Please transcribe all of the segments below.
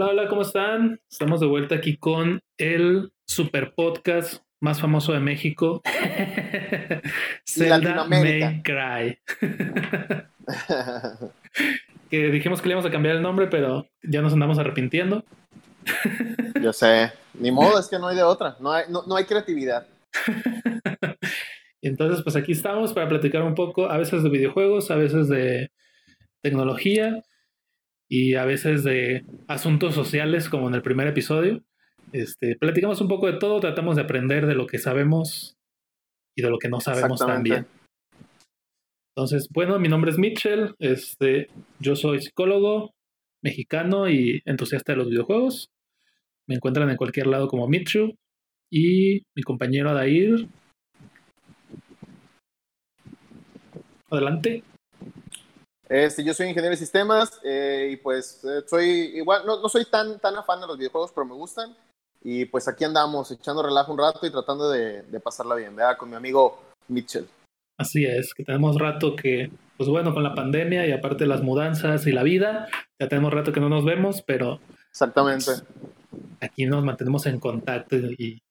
Hola, hola, ¿cómo están? Estamos de vuelta aquí con el super podcast más famoso de México. Zelda May Cry. que dijimos que le íbamos a cambiar el nombre, pero ya nos andamos arrepintiendo. Yo sé, ni modo, es que no hay de otra, no hay, no, hay creatividad. Entonces, pues aquí estamos para platicar un poco, a veces de videojuegos, a veces de tecnología y a veces de asuntos sociales, como en el primer episodio. Este, platicamos un poco de todo, tratamos de aprender de lo que sabemos y de lo que no sabemos también. Entonces, bueno, mi nombre es Mitchell, este, yo soy psicólogo mexicano y entusiasta de los videojuegos. Me encuentran en cualquier lado como Mitchu y mi compañero Adair. Adelante. Este, yo soy ingeniero de sistemas eh, y pues eh, soy igual, no, no, soy tan, tan afán de los videojuegos, pero me gustan. Y pues aquí andamos echando relajo un rato y tratando de, de pasarla bien, ¿verdad? Con mi amigo Mitchell. Así es, que tenemos rato que, pues bueno, con la pandemia y aparte las mudanzas y la vida, ya tenemos rato que no nos vemos, pero... Exactamente. aquí nos mantenemos en contacto y,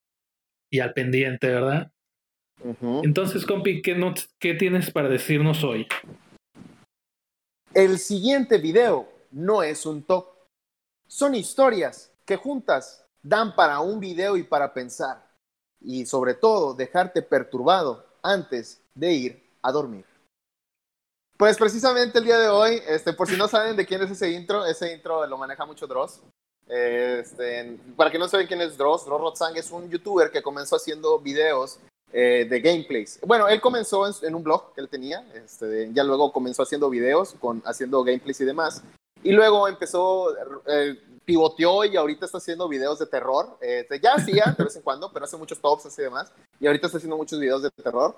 y al pendiente, ¿verdad? Entonces, compi, ¿qué, no, ¿qué tienes para decirnos hoy? El siguiente video no es un top. Son historias que juntas dan para un video y para pensar. Y sobre todo, dejarte perturbado antes de ir a dormir. Pues precisamente el día de hoy, este, por si no saben de quién es ese intro, ese intro lo maneja mucho Dross. Este, para que no saben quién es Dross, Dross Rotzang es un youtuber que comenzó haciendo videos eh, de gameplays. Bueno, él comenzó en, un blog que él tenía, este, ya luego comenzó haciendo videos, con, haciendo gameplays y demás. Y luego empezó, eh, pivoteó y ahorita está haciendo videos de terror. Este, ya hacía de vez en cuando, pero hace muchos tops y demás. Y ahorita está haciendo muchos videos de terror.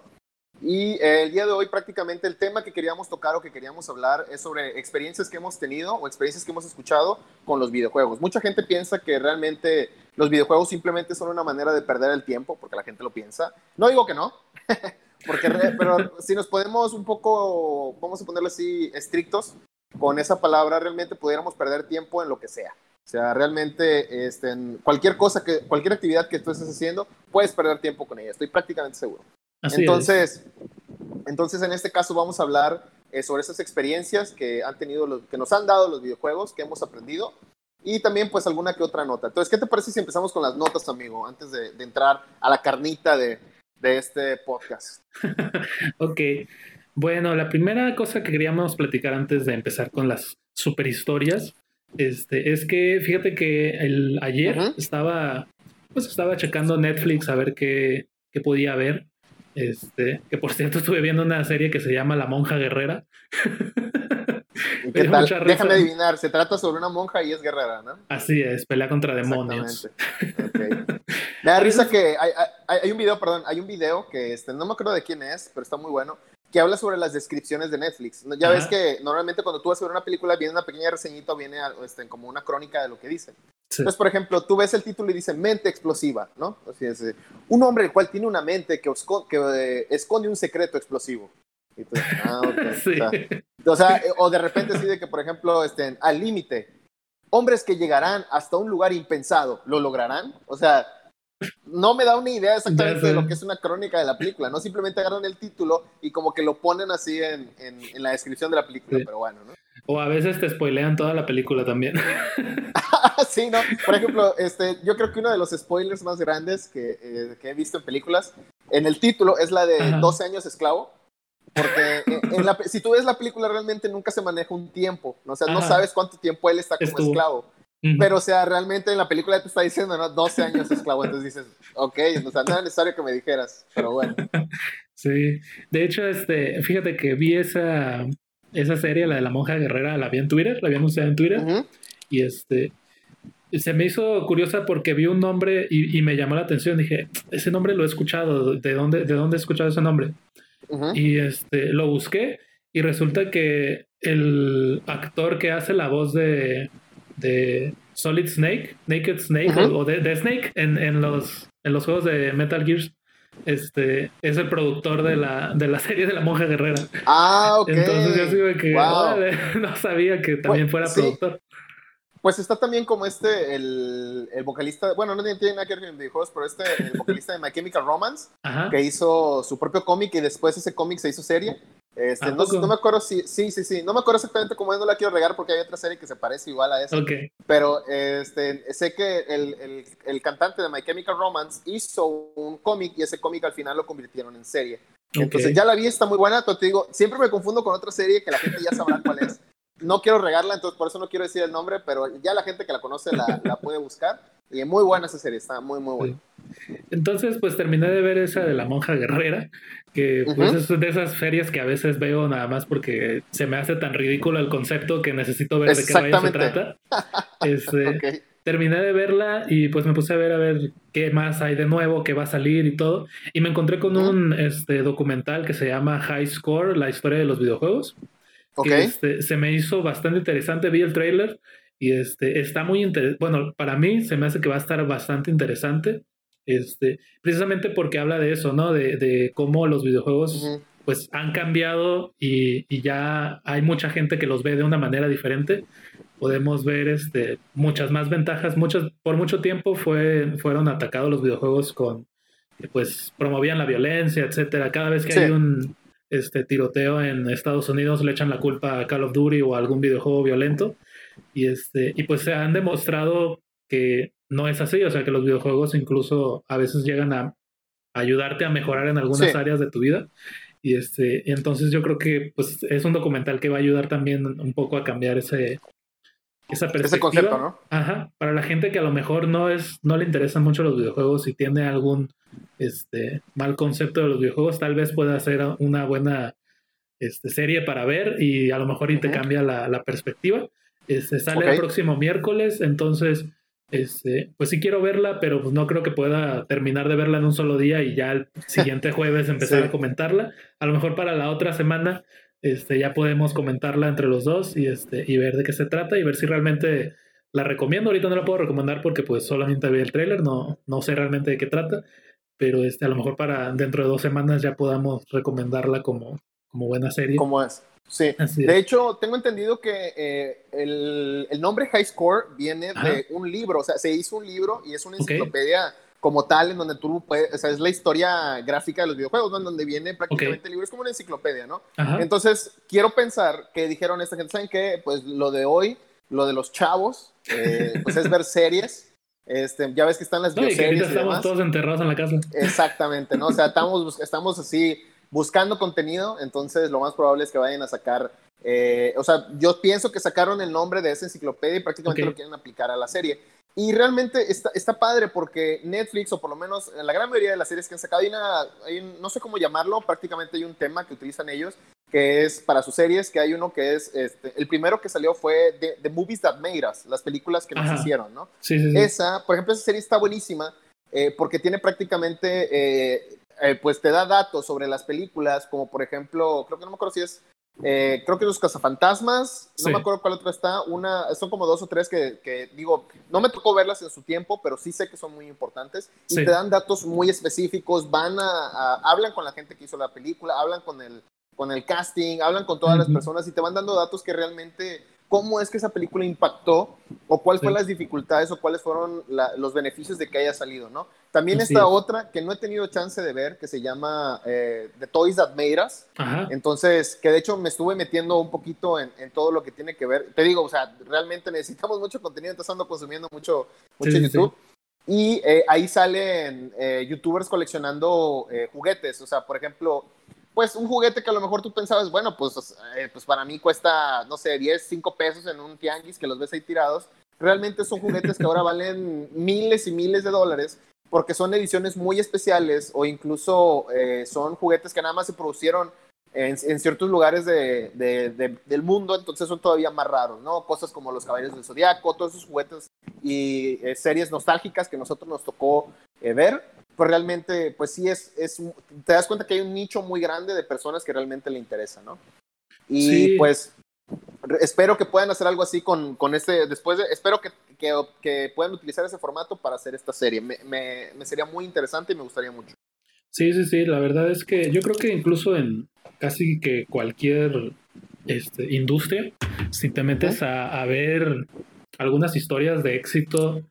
Y eh, el día de hoy prácticamente el tema que queríamos tocar o que queríamos hablar es sobre experiencias que hemos tenido o experiencias que hemos escuchado con los videojuegos. Mucha gente piensa que realmente los videojuegos simplemente son una manera de perder el tiempo, porque la gente lo piensa. No digo que no, porque pero si nos podemos un poco, vamos a ponerlo así, estrictos con esa palabra, realmente pudiéramos perder tiempo en lo que sea. O sea, realmente este, en cualquier cosa, que, cualquier actividad que tú estés haciendo, puedes perder tiempo con ella, estoy prácticamente seguro entonces, entonces, en este caso vamos a hablar eh, sobre esas experiencias que han tenido, los, que nos han dado los videojuegos, que hemos aprendido y también pues alguna que otra nota. Entonces, ¿qué te parece si empezamos con las notas, amigo, antes de, entrar a la carnita de, de este podcast? ok. Bueno, la primera cosa que queríamos platicar antes de empezar con las super historias este, es que fíjate que el, ayer estaba, pues estaba checando Netflix a ver qué, qué podía ver este, que por cierto estuve viendo una serie que se llama La Monja Guerrera. ¿Qué tal? Déjame adivinar, se trata sobre una monja y es guerrera, ¿no? Así es, pelea contra demonios. Me da risa que hay, hay, un video, perdón, hay un video que este, no me acuerdo de quién es, pero está muy bueno, que habla sobre las descripciones de Netflix. Ya ves que normalmente cuando tú vas a ver una película viene una pequeña reseñita, viene este, como una crónica de lo que dice. Entonces, por ejemplo, tú ves el título y dice mente explosiva, ¿no? Así es, eh, un hombre el cual tiene una mente que, que eh, esconde un secreto explosivo. Y tú, ah, o, sea, eh, o, de repente así de que, por ejemplo, estén al límite, hombres que llegarán hasta un lugar impensado, ¿lo lograrán? O sea, no me da una idea exactamente de lo que es una crónica de la película, no simplemente agarran el título y como que lo ponen así en, en, la descripción de la película, pero bueno, ¿no? O a veces te spoilean toda la película también. sí, ¿no? Por ejemplo, este, yo creo que uno de los spoilers más grandes que, eh, que he visto en películas, en el título, es la de 12 años esclavo. Porque en la, si tú ves la película, realmente nunca se maneja un tiempo. ¿no? O sea, no sabes cuánto tiempo él está como esclavo. Pero, o sea, realmente en la película te está diciendo, ¿no? 12 años esclavo. Entonces dices, ok, o sea, no era necesario que me dijeras, pero bueno. Sí. De hecho, este, fíjate que vi esa, esa serie, la de la monja guerrera, la vi en Twitter, la había anunciado en Twitter. Y este, se me hizo curiosa porque vi un nombre y, me llamó la atención. Dije, ese nombre lo he escuchado. ¿De dónde, de dónde he escuchado ese nombre? Y este, lo busqué y resulta que el actor que hace la voz de de Solid Snake, Naked Snake o, de, Snake en, en, los, en los juegos de Metal Gear. Este es el productor de la, de la serie de la monja guerrera. Ah, ok. Entonces yo digo que no sabía que también fuera productor. Pues está también como este, el, el vocalista, bueno, no tiene nada que ver con videojuegos, pero este, el vocalista de My Chemical Romance, que hizo su propio cómic y después ese cómic se hizo serie. Este, no, no, me acuerdo si, sí, sí, sí, no me acuerdo exactamente cómo es, no la quiero regar porque hay otra serie que se parece igual a esa. Pero este, sé que el, el, el, cantante de My Chemical Romance hizo un cómic y ese cómic al final lo convirtieron en serie. Entonces ya la vi, está muy buena, te digo, siempre me confundo con otra serie que la gente ya sabrá cuál es. No quiero regarla, entonces por eso no quiero decir el nombre, pero ya la gente que la conoce la, la puede buscar. Y muy buena esa serie, está muy, muy buena. Entonces, pues terminé de ver esa de la monja guerrera, que pues es de esas ferias que a veces veo nada más porque se me hace tan ridículo el concepto que necesito ver de qué vaya se trata. Este, terminé de verla y pues me puse a ver a ver qué más hay de nuevo, qué va a salir y todo. Y me encontré con un este, documental que se llama High Score, la historia de los videojuegos. Que este, se me hizo bastante interesante, vi el trailer y este, está muy interesante. Bueno, para mí se me hace que va a estar bastante interesante. Este, precisamente porque habla de eso, ¿no? De, de cómo los videojuegos pues han cambiado y, y, ya hay mucha gente que los ve de una manera diferente. Podemos ver este, muchas más ventajas. Muchas, por mucho tiempo fue, fueron atacados los videojuegos con, pues promovían la violencia, etcétera. Cada vez que hay un este, tiroteo en Estados Unidos le echan la culpa a Call of Duty o a algún videojuego violento. Y, este, y pues se han demostrado que no es así, o sea que los videojuegos incluso a veces llegan a ayudarte a mejorar en algunas áreas de tu vida. Y este, entonces yo creo que pues es un documental que va a ayudar también un poco a cambiar ese esa perspectiva. Ese concepto, ¿no? Ajá, para la gente que a lo mejor no es no le interesan mucho los videojuegos y tiene algún este mal concepto de los videojuegos, tal vez pueda ser una buena este, serie para ver y a lo mejor y te cambia la, la perspectiva. Este, sale el próximo miércoles, entonces, este, pues sí quiero verla, pero pues no creo que pueda terminar de verla en un solo día y ya el siguiente jueves empezar a comentarla. A lo mejor para la otra semana este, ya podemos comentarla entre los dos y, este, y ver de qué se trata y ver si realmente la recomiendo. Ahorita no la puedo recomendar porque pues solamente vi el tráiler, no, no sé realmente de qué trata, pero este, a lo mejor para dentro de dos semanas ya podamos recomendarla como, como buena serie. Como es. Sí, de hecho, tengo entendido que eh, el, el, nombre High Score viene de un libro, o sea, se hizo un libro y es una enciclopedia como tal, en donde tú puedes, o sea, es la historia gráfica de los videojuegos, ¿no? En donde viene prácticamente el libro, es como una enciclopedia, ¿no? Entonces, quiero pensar que dijeron esta gente, ¿saben qué? Pues lo de hoy, lo de los chavos, eh, pues es ver series. Este, ya ves que están las no, bioseries. Y estamos todos enterrados en la casa. Exactamente, ¿no? O sea, estamos, estamos así buscando contenido, entonces lo más probable es que vayan a sacar, eh, o sea, yo pienso que sacaron el nombre de esa enciclopedia y prácticamente lo quieren aplicar a la serie. Y realmente está, está, padre porque Netflix, o por lo menos en la gran mayoría de las series que han sacado, hay una, no sé cómo llamarlo, prácticamente hay un tema que utilizan ellos, que es para sus series, que hay uno que es, este, el primero que salió fue The, Movies That Made Us, las películas que nos hicieron, ¿no? Sí, sí, Esa, por ejemplo, esa serie está buenísima eh, porque tiene prácticamente eh, eh, pues te da datos sobre las películas, como por ejemplo, creo que no me acuerdo si es, eh, creo que los cazafantasmas, no me acuerdo cuál otra está, una, son como dos o tres que, digo, no me tocó verlas en su tiempo, pero sí sé que son muy importantes y te dan datos muy específicos, van a, hablan con la gente que hizo la película, hablan con el, con el casting, hablan con todas las personas y te van dando datos que realmente cómo es que esa película impactó o cuáles fueron las dificultades o cuáles fueron los beneficios de que haya salido, ¿no? También está otra que no he tenido chance de ver que se llama eh, The Toys That Made Us. Entonces, que de hecho me estuve metiendo un poquito en, todo lo que tiene que ver. Te digo, o sea, realmente necesitamos mucho contenido, entonces ando consumiendo mucho, mucho YouTube. Y eh, ahí salen eh, youtubers coleccionando juguetes. O sea, por ejemplo, pues un juguete que a lo mejor tú pensabas, bueno, pues, eh, pues para mí cuesta, no sé, 10, 5 pesos en un tianguis que los ves ahí tirados. Realmente son juguetes que ahora valen miles y miles de dólares porque son ediciones muy especiales o incluso eh, son juguetes que nada más se producieron en, ciertos lugares de, del mundo, entonces son todavía más raros, ¿no? Cosas como los Caballeros del Zodiaco, todos esos juguetes y eh, series nostálgicas que nosotros nos tocó ver pues realmente, pues sí es, es, te das cuenta que hay un nicho muy grande de personas que realmente le interesa, ¿no? Y pues espero que puedan hacer algo así con, con este, después de, espero que, que, puedan utilizar ese formato para hacer esta serie. Me, me, me, sería muy interesante y me gustaría mucho. Sí, sí, sí, la verdad es que yo creo que incluso en casi que cualquier este, industria, si te metes a, a ver algunas historias de éxito,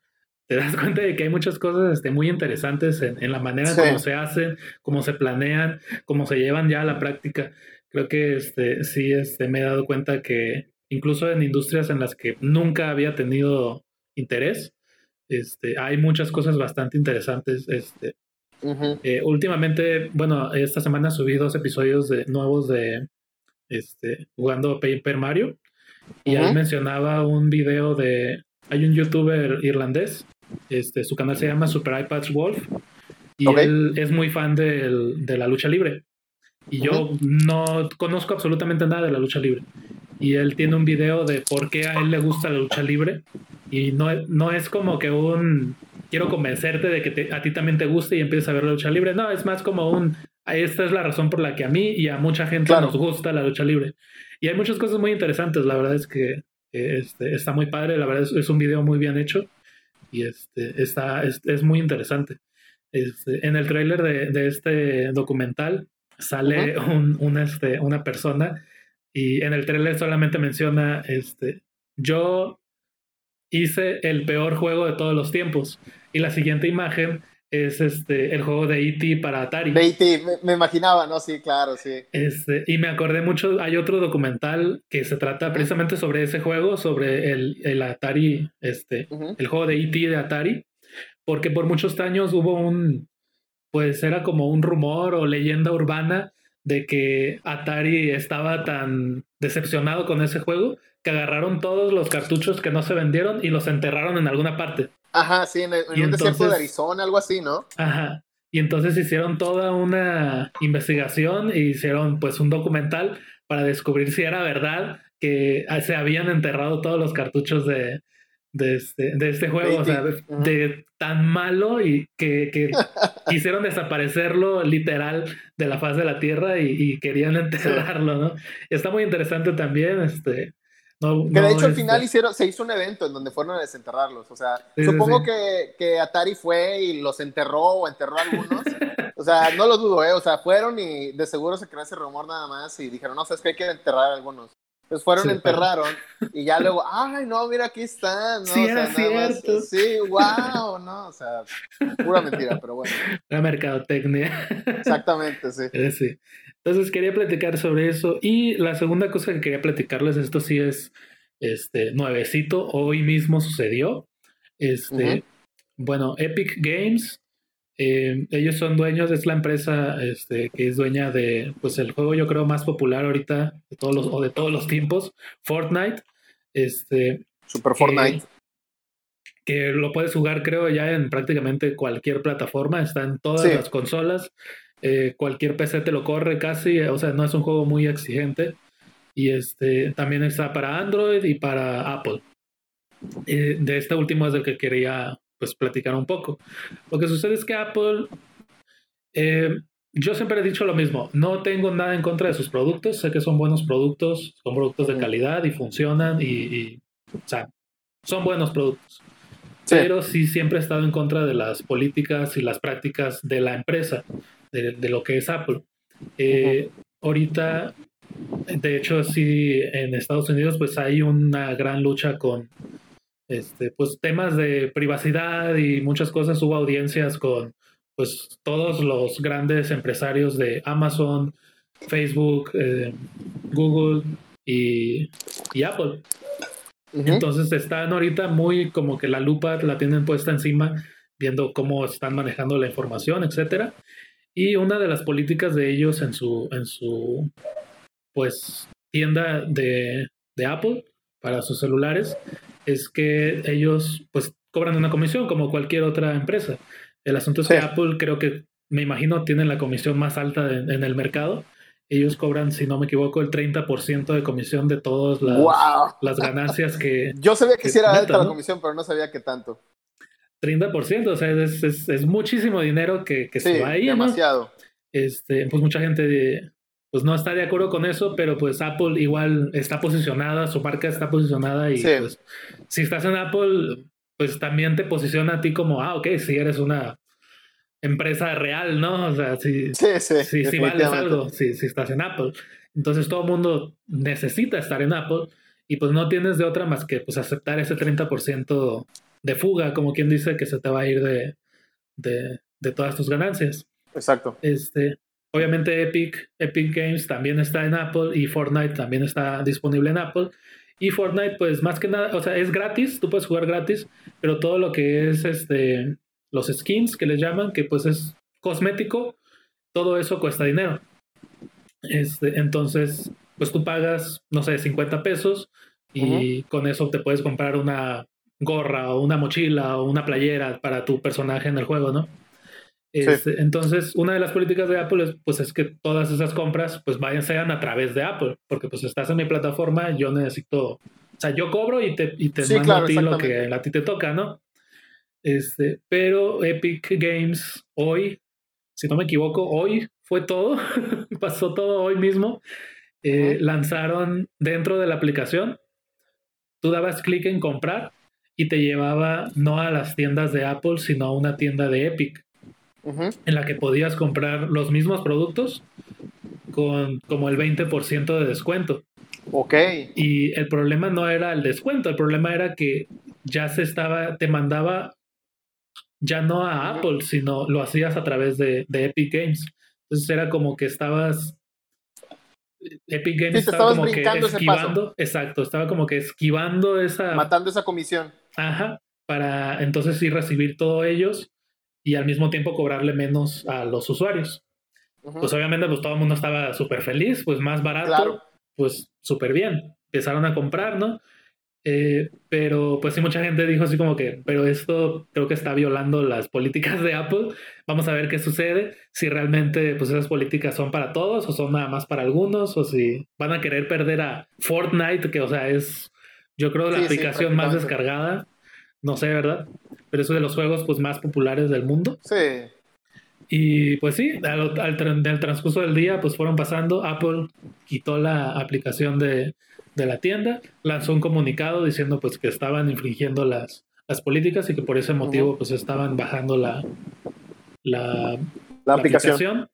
te das cuenta de que hay muchas cosas este, muy interesantes en, la manera en cómo se hacen, cómo se planean, cómo se llevan ya a la práctica. Creo que este, sí este, me he dado cuenta que incluso en industrias en las que nunca había tenido interés, este, hay muchas cosas bastante interesantes. Este, eh, últimamente, bueno, esta semana subí dos episodios de, nuevos de este, jugando Paper Mario y ahí mencionaba un video de, hay un youtuber irlandés, este, su canal se llama Super iPads Wolf y él es muy fan de la lucha libre. Y yo no conozco absolutamente nada de la lucha libre. Y él tiene un video de por qué a él le gusta la lucha libre. Y no, no es como que un quiero convencerte de que a ti también te guste y empieces a ver la lucha libre. No, es más como un esta es la razón por la que a mí y a mucha gente nos gusta la lucha libre. Y hay muchas cosas muy interesantes. La verdad es que este, está muy padre. La verdad es, un video muy bien hecho. Y este, está, es, es muy interesante. Este, en el tráiler de, de, este documental sale un, este, una persona y en el trailer solamente menciona, este, yo hice el peor juego de todos los tiempos. Y la siguiente imagen es este, el juego de E.T. para Atari. De E.T., me, imaginaba, ¿no? Sí, claro, sí. Este, y me acordé mucho, hay otro documental que se trata precisamente sobre ese juego, sobre el, el Atari, este, el juego de E.T. de Atari, porque por muchos años hubo un, pues era como un rumor o leyenda urbana de que Atari estaba tan decepcionado con ese juego que agarraron todos los cartuchos que no se vendieron y los enterraron en alguna parte. Ajá, sí, en, un desierto de Arizona, algo así, ¿no? Ajá. Y entonces hicieron toda una investigación e hicieron pues un documental para descubrir si era verdad que se habían enterrado todos los cartuchos de, de este, de este juego, o sea, de, tan malo y que, que quisieron desaparecerlo literal de la faz de la Tierra y, querían enterrarlo, ¿no? está muy interesante también, este... que de hecho al final hicieron, se hizo un evento en donde fueron a desenterrarlos, o sea, supongo que, que, Atari fue y los enterró o enterró a algunos, o sea, no lo dudo, ¿eh? o sea, fueron y de seguro se creó ese rumor nada más y dijeron, no, sabes que hay que enterrar a algunos. Pues fueron, enterraron y ya luego, ay, no, mira, aquí están. ¿no? Sí, o cierto. sí, wow, ¿no? O sea, pura mentira, pero bueno. La mercadotecnia. Exactamente, sí. Eh, sí. Entonces quería platicar sobre eso. Y la segunda cosa que quería platicarles, esto sí es este, nuevecito, hoy mismo sucedió. Este, Bueno, Epic Games eh, ellos son dueños, es la empresa este, que es dueña de, pues el juego yo creo más popular ahorita de todos los, o de todos los tiempos, Fortnite. Este, Super Fortnite. Que lo puedes jugar creo ya en prácticamente cualquier plataforma, está en todas las consolas, eh, cualquier PC te lo corre casi, o sea, no es un juego muy exigente. Y este, también está para Android y para Apple. Eh, de este último es el que quería pues platicar un poco. Lo que sucede es que Apple, eh, yo siempre he dicho lo mismo, no tengo nada en contra de sus productos, sé que son buenos productos, son productos de calidad y funcionan y, o sea, son buenos productos. Pero sí siempre he estado en contra de las políticas y las prácticas de la empresa, de, lo que es Apple. Eh, ahorita, de hecho, sí, en Estados Unidos, pues hay una gran lucha con este, pues temas de privacidad y muchas cosas. Hubo audiencias con pues todos los grandes empresarios de Amazon, Facebook, eh, Google y, Apple. Entonces están ahorita muy como que la lupa la tienen puesta encima, viendo cómo están manejando la información, etcétera. Y una de las políticas de ellos en su, en su pues tienda de, de Apple para sus celulares es que ellos pues cobran una comisión como cualquier otra empresa. El asunto es que Apple creo que, me imagino, tiene la comisión más alta en el mercado. Ellos cobran, si no me equivoco, el 30% de comisión de todas las, las ganancias que... Yo sabía que, sí era alta la comisión, pero no sabía que tanto. 30%, o sea, es, es, muchísimo dinero que, que se va ahí. Demasiado. Este, pues mucha gente pues no está de acuerdo con eso, pero pues Apple igual está posicionada, su marca está posicionada y pues si estás en Apple, pues también te posiciona a ti como, ah, ok, si eres una empresa real, ¿no? O sea, si, si, si vales algo, si, si estás en Apple. Entonces todo el mundo necesita estar en Apple y pues no tienes de otra más que pues aceptar ese 30% de fuga, como quien dice que se te va a ir de, de, de todas tus ganancias. Exacto. Este, obviamente Epic, Epic Games también está en Apple y Fortnite también está disponible en Apple. Y Fortnite, pues más que nada, o sea, es gratis, tú puedes jugar gratis, pero todo lo que es este los skins que les llaman, que pues es cosmético, todo eso cuesta dinero. Este, entonces, pues tú pagas, no sé, 50 pesos y con eso te puedes comprar una gorra o una mochila o una playera para tu personaje en el juego, ¿no? Este, entonces, una de las políticas de Apple es, pues, es que todas esas compras pues vayan, sean a través de Apple, porque pues estás en mi plataforma, yo necesito, o sea, yo cobro y te, y te mando a ti lo que a ti te toca, ¿no? Este, pero Epic Games hoy, si no me equivoco, hoy fue todo, pasó todo hoy mismo. Eh, lanzaron dentro de la aplicación, tú dabas clic en comprar y te llevaba no a las tiendas de Apple, sino a una tienda de Epic, en la que podías comprar los mismos productos con como el 20% de descuento. Ok. Y el problema no era el descuento, el problema era que ya se estaba, te mandaba ya no a Apple, sino lo hacías a través de, Epic Games. Entonces era como que estabas. Epic Games estaba como que esquivando. Exacto, estaba como que esquivando esa. Matando esa comisión. Ajá. Para entonces sí recibir todo ellos y al mismo tiempo cobrarle menos a los usuarios. Pues obviamente, pues todo el mundo estaba súper feliz, pues más barato, pues súper bien. Empezaron a comprar, ¿no? Eh, pero pues sí, mucha gente dijo así como que, pero esto creo que está violando las políticas de Apple. Vamos a ver qué sucede, si realmente pues esas políticas son para todos o son nada más para algunos, o si van a querer perder a Fortnite, que o sea es, yo creo, la aplicación más descargada. No sé, ¿verdad? Pero es uno de los juegos pues más populares del mundo. Sí. Y pues sí, al, al, transcurso del día pues fueron pasando, Apple quitó la aplicación de, de la tienda, lanzó un comunicado diciendo pues que estaban infringiendo las, las políticas y que por ese motivo pues estaban bajando la, la, aplicación.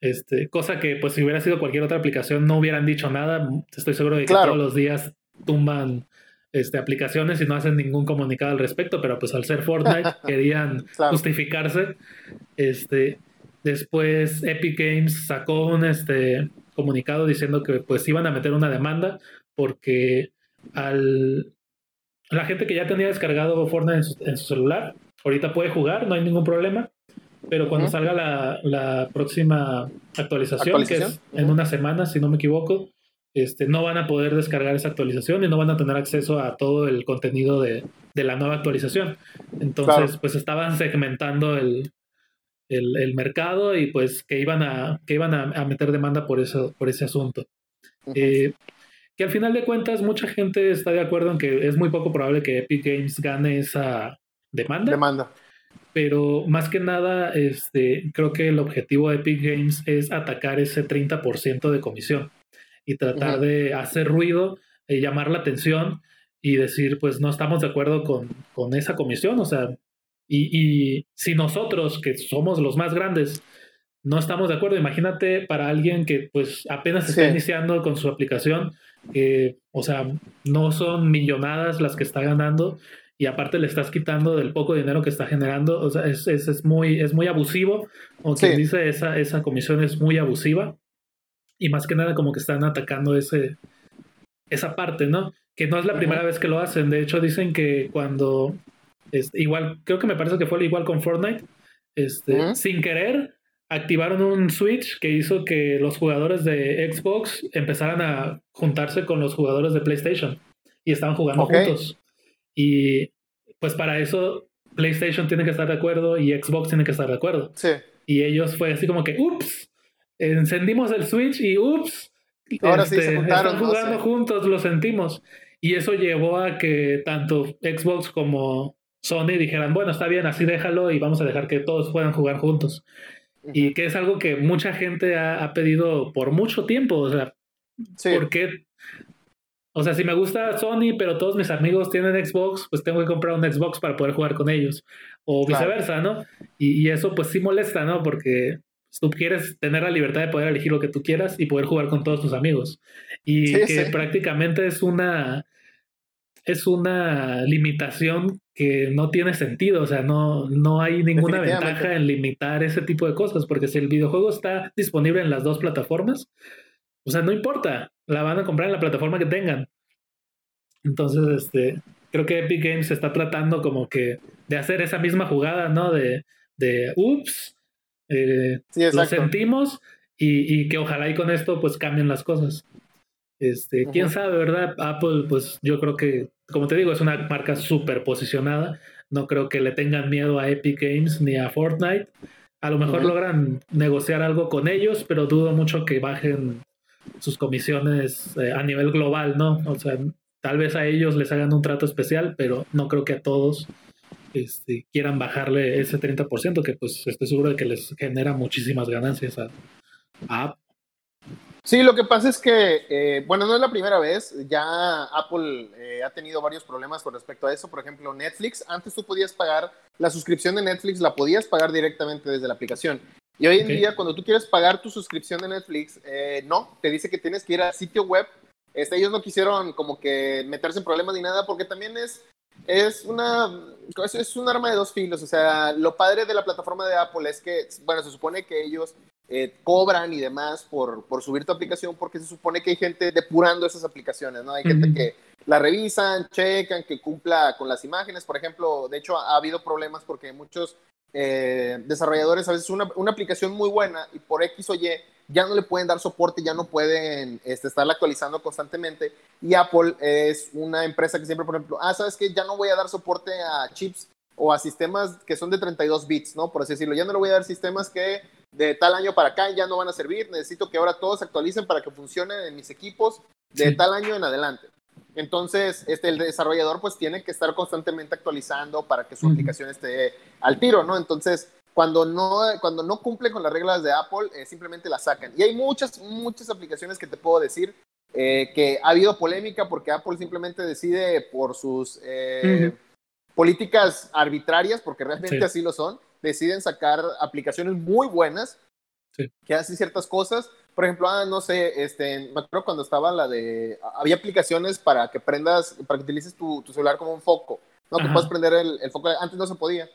Este, cosa que pues si hubiera sido cualquier otra aplicación no hubieran dicho nada. Estoy seguro de que todos los días tumban este, aplicaciones y no hacen ningún comunicado al respecto, pero pues al ser Fortnite querían justificarse. Este, después Epic Games sacó un este, comunicado diciendo que pues iban a meter una demanda porque al, la gente que ya tenía descargado Fortnite en su, celular, ahorita puede jugar, no hay ningún problema, pero cuando salga la, próxima actualización, que es en una semana, si no me equivoco, este, no van a poder descargar esa actualización y no van a tener acceso a todo el contenido de, la nueva actualización. Entonces, pues estaban segmentando el, el, mercado y pues que iban a, que iban a, meter demanda por, eso, por ese asunto que al final de cuentas mucha gente está de acuerdo en que es muy poco probable que Epic Games gane esa demanda. Demanda. Pero más que nada, este, creo que el objetivo de Epic Games es atacar ese 30% de comisión y tratar de hacer ruido, y llamar la atención y decir, pues no estamos de acuerdo con, con esa comisión. O sea, y, y si nosotros, que somos los más grandes, no estamos de acuerdo. Imagínate para alguien que pues apenas está iniciando con su aplicación, o sea, no son millonadas las que está ganando y aparte le estás quitando del poco dinero que está generando, o sea, es, es, muy, es muy abusivo, o quien dice, esa, esa comisión es muy abusiva y más que nada como que están atacando ese, esa parte, ¿no? Que no es la primera vez que lo hacen, de hecho dicen que cuando, este, igual, creo que me parece que fue igual con Fortnite, este, sin querer, activaron un switch que hizo que los jugadores de Xbox empezaran a juntarse con los jugadores de PlayStation y estaban jugando juntos. Y pues para eso PlayStation tiene que estar de acuerdo y Xbox tiene que estar de acuerdo. Sí. Y ellos fue así como que, ups, encendimos el switch y ups, Ahora sí se este, están jugando juntos, lo sentimos. Y eso llevó a que tanto Xbox como Sony dijeran, bueno, está bien, así déjalo y vamos a dejar que todos puedan jugar juntos. Y que es algo que mucha gente ha, pedido por mucho tiempo. O sea, ¿por qué? O sea, si me gusta Sony, pero todos mis amigos tienen Xbox, pues tengo que comprar un Xbox para poder jugar con ellos. O viceversa, ¿no? Y, eso pues sí molesta, ¿no? Porque tú quieres tener la libertad de poder elegir lo que tú quieras y poder jugar con todos tus amigos. Y que prácticamente es una es una limitación que no tiene sentido, o sea, no, no hay ninguna ventaja en limitar ese tipo de cosas, porque si el videojuego está disponible en las dos plataformas, o sea, no importa, la van a comprar en la plataforma que tengan. Entonces, este, creo que Epic Games está tratando como que de hacer esa misma jugada, ¿no? De, de ups, eh, lo sentimos y, y, que ojalá y con esto pues cambien las cosas. Este, quién sabe, ¿verdad? Apple, pues yo creo que, como te digo, es una marca súper posicionada. No creo que le tengan miedo a Epic Games ni a Fortnite. A lo mejor logran negociar algo con ellos, pero dudo mucho que bajen sus comisiones eh, a nivel global, ¿no? O sea, tal vez a ellos les hagan un trato especial, pero no creo que a todos este, quieran bajarle ese 30%, que pues estoy seguro de que les genera muchísimas ganancias a, a Apple. Sí, lo que pasa es que, eh, bueno, no es la primera vez, ya Apple eh, ha tenido varios problemas con respecto a eso. Por ejemplo, Netflix, antes tú podías pagar la suscripción de Netflix, la podías pagar directamente desde la aplicación. Y hoy en día, cuando tú quieres pagar tu suscripción de Netflix, eh, no, te dice que tienes que ir al sitio web. Este, ellos no quisieron como que meterse en problemas ni nada, porque también es, es, una, es un arma de dos filos. O sea, lo padre de la plataforma de Apple es que, bueno, se supone que ellos eh, cobran y demás por, por subir tu aplicación porque se supone que hay gente depurando esas aplicaciones, ¿no? Hay gente que la revisan, checan, que cumpla con las imágenes. Por ejemplo, de hecho ha, habido problemas porque muchos eh, desarrolladores a veces una, una, aplicación muy buena y por X o Y ya no le pueden dar soporte, ya no pueden este, estarla actualizando constantemente. Y Apple es una empresa que siempre, por ejemplo, ah, sabes que ya no voy a dar soporte a chips o a sistemas que son de 32 bits, ¿no? Por así decirlo. Ya no le voy a dar sistemas que de tal año para acá ya no van a servir. Necesito que ahora todos actualicen para que funcionen en mis equipos de tal año en adelante. Entonces, este, el desarrollador pues tiene que estar constantemente actualizando para que su aplicación esté al tiro, ¿no? Entonces, cuando no, cuando no cumple con las reglas de Apple, eh, simplemente la sacan. Y hay muchas, muchas aplicaciones que te puedo decir eh, que ha habido polémica porque Apple simplemente decide por sus eh, políticas arbitrarias, porque realmente así lo son, deciden sacar aplicaciones muy buenas que hacen ciertas cosas. Por ejemplo, ah, no sé, este, me acuerdo cuando estaba la de, había aplicaciones para que prendas, para que utilices tu, celular como un foco, ¿no? Que puedas prender el, el, foco, antes no se podía.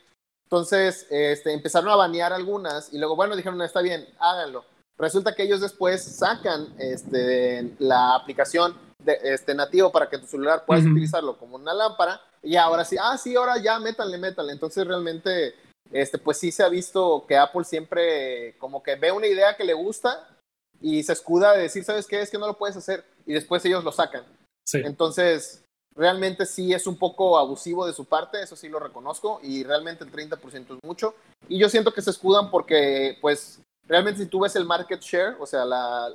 Entonces, este, empezaron a banear algunas y luego, bueno, dijeron, no, está bien, háganlo. Resulta que ellos después sacan este, la aplicación de, este, nativo para que tu celular puedas utilizarlo como una lámpara y ahora sí, ah, sí, ahora ya métanle, métanle. Entonces, realmente este, pues sí se ha visto que Apple siempre como que ve una idea que le gusta y se escuda de decir, ¿sabes qué? Es que no lo puedes hacer y después ellos lo sacan. Entonces, realmente sí es un poco abusivo de su parte, eso sí lo reconozco y realmente el 30% es mucho. Y yo siento que se escudan porque, pues, realmente si tú ves el market share, o sea, la,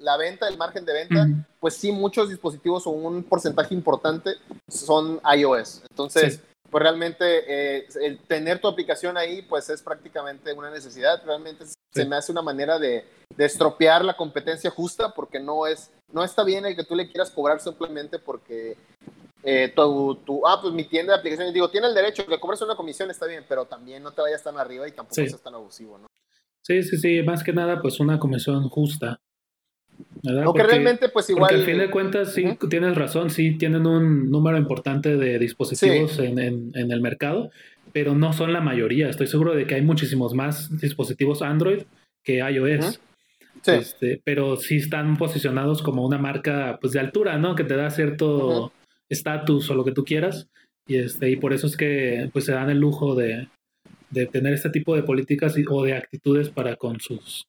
la venta, el margen de venta, pues sí, muchos dispositivos o un porcentaje importante son iOS. Entonces, pues realmente eh, el tener tu aplicación ahí, pues es prácticamente una necesidad. Realmente se me hace una manera de, de, estropear la competencia justa porque no es, no está bien el que tú le quieras cobrar simplemente porque eh, tu, tu, ah, pues mi tienda de aplicaciones, digo, tiene el derecho de cobrarse una comisión, está bien, pero también no te vayas tan arriba y tampoco seas tan abusivo, ¿no? Sí, sí, sí, más que nada, pues una comisión justa. Aunque realmente, pues igual. Porque al fin de cuentas, sí, tienes razón, sí tienen un número importante de dispositivos en, en, el mercado, pero no son la mayoría. Estoy seguro de que hay muchísimos más dispositivos Android que iOS. sí. Este, pero sí están posicionados como una marca pues de altura, ¿no? Que te da cierto estatus o lo que tú quieras. Y, este, y por eso es que pues se dan el lujo de, de tener este tipo de políticas o de actitudes para con sus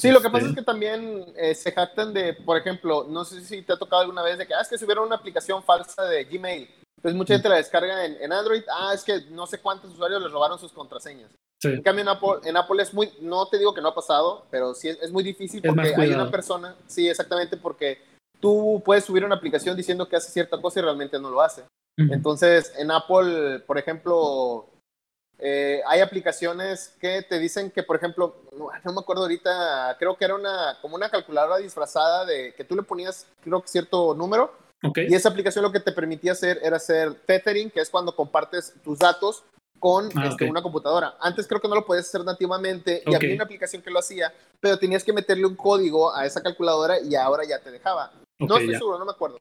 Sí, lo que pasa es este que también eh, se jactan de, por ejemplo, no sé si te ha tocado alguna vez de que, ah, es que subieron una aplicación falsa de Gmail. Entonces mucha gente la descarga en, Android. Ah, es que no sé cuántos usuarios les robaron sus contraseñas. En cambio, en Apple, en Apple, es muy, no te digo que no ha pasado, pero sí es, muy difícil porque hay una persona, sí, exactamente, porque tú puedes subir una aplicación diciendo que hace cierta cosa y realmente no lo hace. Entonces, en Apple, por ejemplo, eh, hay aplicaciones que te dicen que, por ejemplo, no, me acuerdo ahorita, creo que era una como una calculadora disfrazada de que tú le ponías, creo que cierto número. Y esa aplicación lo que te permitía hacer era hacer tethering, que es cuando compartes tus datos con ah, este, una computadora. Antes creo que no lo podías hacer nativamente y había una aplicación que lo hacía, pero tenías que meterle un código a esa calculadora y ahora ya te dejaba. no estoy seguro, no me acuerdo.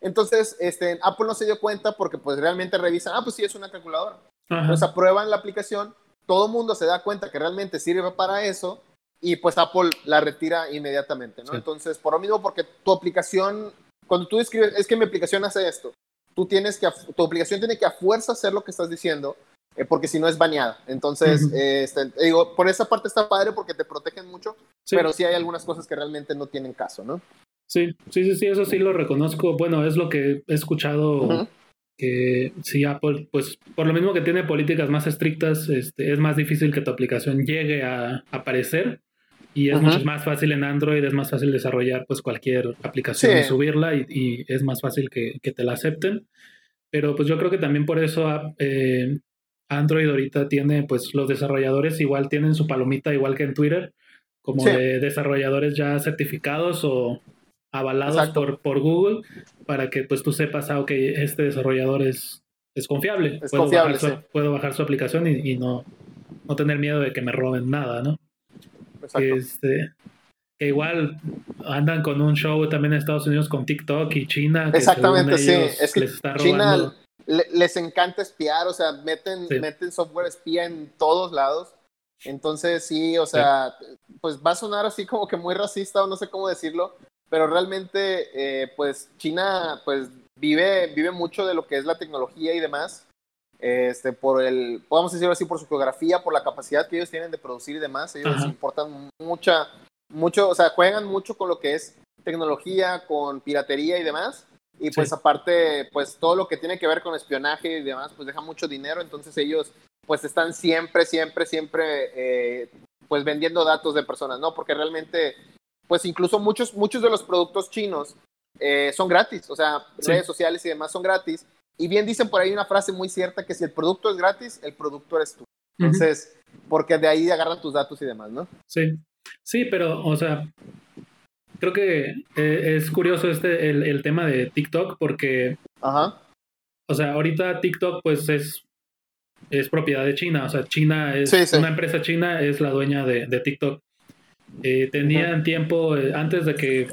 Entonces, este, Apple no se dio cuenta porque pues realmente revisan, ah, pues sí, es una calculadora. Entonces aprueban la aplicación, todo el mundo se da cuenta que realmente sirve para eso y pues Apple la retira inmediatamente, ¿no? Entonces, por lo mismo, porque tu aplicación, cuando tú escribes, es que mi aplicación hace esto, tú tienes que, tu aplicación tiene que a fuerza hacer lo que estás diciendo, eh, porque si no es baneada. Entonces, este, digo, por esa parte está padre porque te protegen mucho, pero sí hay algunas cosas que realmente no tienen caso, ¿no? Sí, sí, sí, sí, eso sí lo reconozco. Bueno, es lo que he escuchado que si Apple, pues por lo mismo que tiene políticas más estrictas, este, es más difícil que tu aplicación llegue a aparecer y es mucho más fácil en Android, es más fácil desarrollar pues cualquier aplicación y subirla y, es más fácil que, te la acepten. Pero pues yo creo que también por eso eh, Android ahorita tiene pues los desarrolladores igual tienen su palomita igual que en Twitter, como de desarrolladores ya certificados o avalados por, por, Google para que pues tú sepas, ah, ok, este desarrollador es, es confiable. Es puedo, confiable bajar su, puedo bajar su aplicación y, no, no tener miedo de que me roben nada, ¿no? Este, que igual andan con un show también en Estados Unidos con TikTok y China. Exactamente, sí. Es que China les encanta espiar, o sea, meten, meten software espía en todos lados. Entonces, sí, o sea, pues va a sonar así como que muy racista o no sé cómo decirlo, pero realmente, eh, pues China, pues vive, vive mucho de lo que es la tecnología y demás, este, por el, podemos decirlo así, por su geografía, por la capacidad que ellos tienen de producir y demás, ellos les importan mucha, mucho, o sea, juegan mucho con lo que es tecnología, con piratería y demás, y pues aparte, pues todo lo que tiene que ver con espionaje y demás, pues deja mucho dinero, entonces ellos pues están siempre, siempre, siempre, eh, pues vendiendo datos de personas, ¿no? Porque realmente pues incluso muchos, muchos de los productos chinos eh, son gratis, o sea, redes sociales y demás son gratis. Y bien dicen por ahí una frase muy cierta que si el producto es gratis, el producto eres tú. Entonces, porque de ahí agarran tus datos y demás, ¿no? Sí, sí, pero, o sea, creo que eh, es curioso este, el, tema de TikTok porque, Ajá. o sea, ahorita TikTok pues es, es propiedad de China, o sea, China es, una empresa china es la dueña de, de TikTok. Eh, tenían tiempo eh, antes de que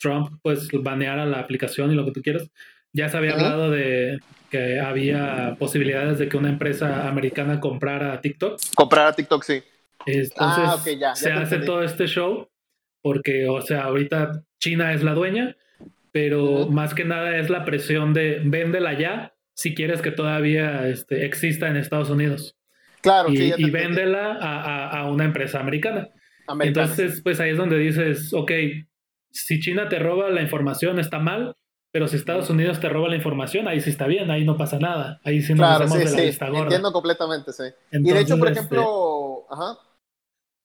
Trump pues baneara la aplicación y lo que tú quieras. Ya se había hablado de que había posibilidades de que una empresa americana comprara TikTok. Comprara TikTok, sí. Entonces ah, se hace todo este show porque, o sea, ahorita China es la dueña, pero más que nada es la presión de véndela ya si quieres que todavía este, exista en Estados Unidos. Claro, y, y véndela a, una empresa americana. Entonces, pues ahí es donde dices, ok, si China te roba la información está mal, pero si Estados Unidos te roba la información, ahí sí está bien, ahí no pasa nada. Ahí sí nos claro, sí, de la vista gorda. Entiendo completamente, sí. y de hecho, por este, ejemplo, ajá.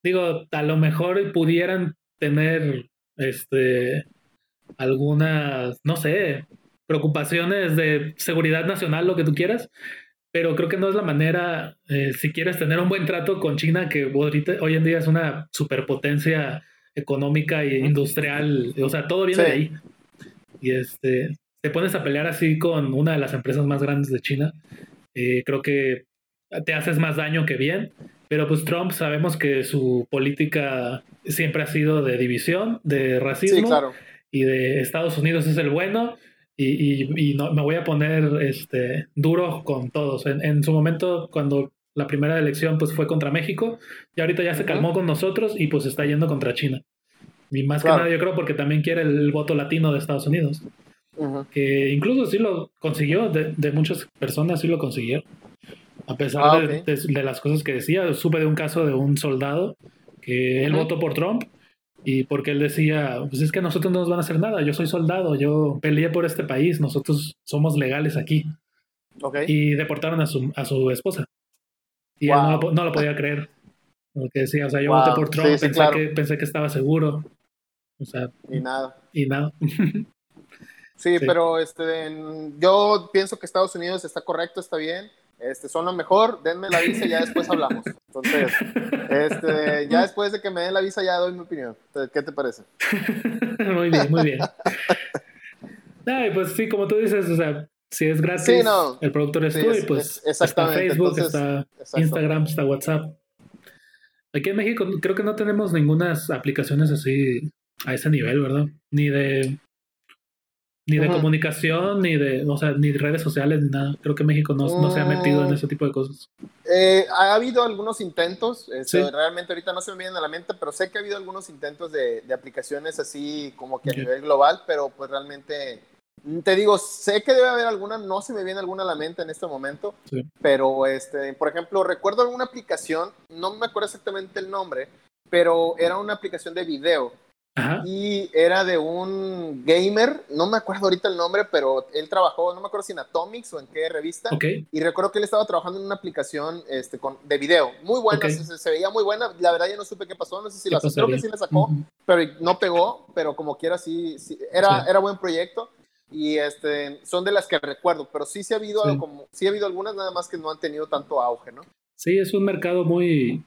Digo, a lo mejor pudieran tener este algunas, no sé, preocupaciones de seguridad nacional, lo que tú quieras, pero creo que no es la manera, eh, si quieres tener un buen trato con China, que hoy en día es una superpotencia económica e industrial, o sea, todo viene de ahí. Y este, te pones a pelear así con una de las empresas más grandes de China, eh, creo que te haces más daño que bien. Pero pues Trump sabemos que su política siempre ha sido de división, de racismo y de Estados Unidos es el bueno y, no, me voy a poner este, duro con todos. En, su momento, cuando la primera elección pues, fue contra México, y ahorita ya se calmó con nosotros y pues está yendo contra China. Y más que nada yo creo porque también quiere el voto latino de Estados Unidos. Que incluso sí lo consiguió, de, muchas personas sí lo consiguieron. A pesar ah, de, de, las cosas que decía, supe de un caso de un soldado que él votó por Trump y porque él decía, pues es que nosotros no nos van a hacer nada, yo soy soldado, yo peleé por este país, nosotros somos legales aquí. Y deportaron a su, a su esposa. Y él no, no, lo podía creer. Porque decía, o sea, yo voté por Trump, pensé, que, pensé que estaba seguro. O sea, y nada. Y nada. sí, pero este, yo pienso que Estados Unidos está correcto, está bien este, son lo mejor, denme la visa y ya después hablamos. Entonces, este, ya después de que me den la visa ya doy mi opinión. ¿Qué te parece? muy bien, muy bien. pues sí, como tú dices, o sea, si es gratis, el productor es tú y pues está Facebook, está Instagram, está WhatsApp. Aquí en México creo que no tenemos ninguna aplicaciones así a ese nivel, ¿verdad? Ni de ni de comunicación, ni de, o sea, ni redes sociales, ni nada. Creo que México no, se ha metido en mm. ese tipo de cosas. Eh, ha habido algunos intentos, este, realmente ahorita no se me vienen a la mente, pero sé que ha habido algunos intentos de, aplicaciones así como que a nivel global, pero pues realmente, te digo, sé que debe haber alguna, no se me viene alguna a la mente en este momento, pero este, por ejemplo, recuerdo alguna aplicación, no me acuerdo exactamente el nombre, pero era una aplicación de video. Y era de un gamer, no me acuerdo ahorita el nombre, pero él trabajó, no me acuerdo si en Atomics o en qué revista. Y recuerdo que él estaba trabajando en una aplicación este, con, de video, muy buena, se, veía muy buena. La verdad ya no supe qué pasó, no sé si la creo que sí la sacó, pero no pegó, pero como quiera sí, era, era buen proyecto. Y este, son de las que recuerdo, pero sí, sí ha habido como, sí ha habido algunas nada más que no han tenido tanto auge, ¿no? Sí, es un mercado muy,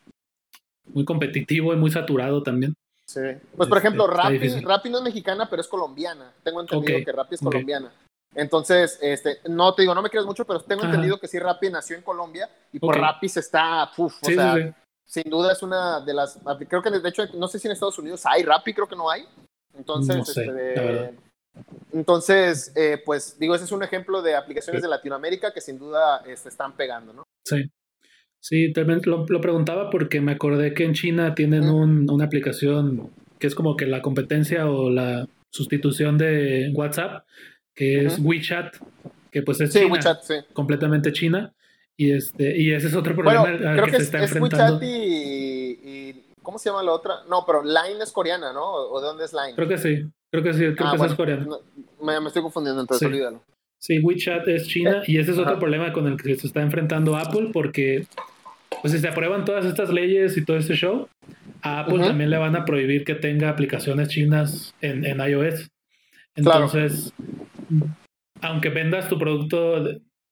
muy competitivo y muy saturado también. Sí. Pues por ejemplo, Rappi, Rappi no es mexicana, pero es colombiana. Tengo entendido que Rappi es colombiana. Entonces, este, no te digo, no me creas mucho, pero tengo entendido que sí, Rappi nació en Colombia y por Rappi se está, uf, o sea, sin duda es una de las, creo que de hecho, no sé si en Estados Unidos hay Rappi, creo que no hay. Entonces, este, entonces, eh, pues digo, ese es un ejemplo de aplicaciones de Latinoamérica que sin duda se este, están pegando, ¿no? Sí. Sí, también lo, preguntaba porque me acordé que en China tienen una aplicación que es como que la competencia o la sustitución de WhatsApp, que es WeChat, que pues es completamente China. Y, este, y ese es otro problema creo que, se está enfrentando. WeChat y, ¿Cómo se llama la otra? No, pero Line es coreana, ¿no? ¿O de dónde es Line? Creo que sí, creo que sí, creo ah, que es coreana. me, estoy confundiendo, entonces olvídalo. Sí, WeChat es China y ese es otro problema con el que se está enfrentando Apple porque pues si se aprueban todas estas leyes y todo este show, a Apple también le van a prohibir que tenga aplicaciones chinas en, iOS. Entonces, aunque vendas tu producto,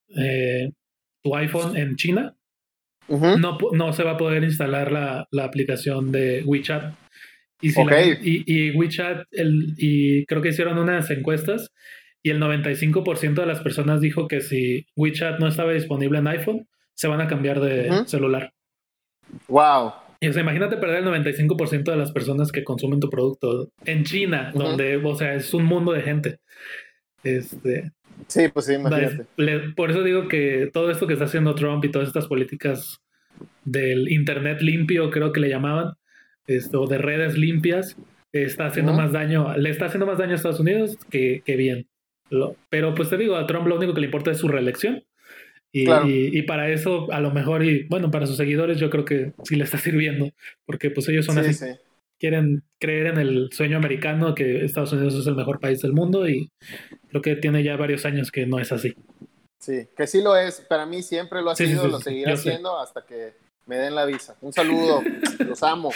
eh, tu iPhone en China, no, no se va a poder instalar la, aplicación de WeChat. Y, y, WeChat, el, y creo que hicieron unas encuestas y el 95% de las personas dijo que si WeChat no estaba disponible en iPhone, se van a cambiar de celular. Wow. Y o sea, imagínate perder el 95% de las personas que consumen tu producto en China, donde, o sea, es un mundo de gente. Este, sí, pues sí, imagínate. por eso digo que todo esto que está haciendo Trump y todas estas políticas del Internet limpio, creo que le llamaban, esto, de redes limpias, está haciendo más daño, le está haciendo más daño a Estados Unidos que, que bien pero pues te digo, a Trump lo único que le importa es su reelección. Y, y, para eso, a lo mejor, y bueno, para sus seguidores, yo creo que sí le está sirviendo, porque pues ellos son así. Quieren creer en el sueño americano que Estados Unidos es el mejor país del mundo y creo que tiene ya varios años que no es así. Sí, que sí lo es. Para mí siempre lo ha sido, lo seguirá siendo hasta que me den la visa. Un saludo, los amo.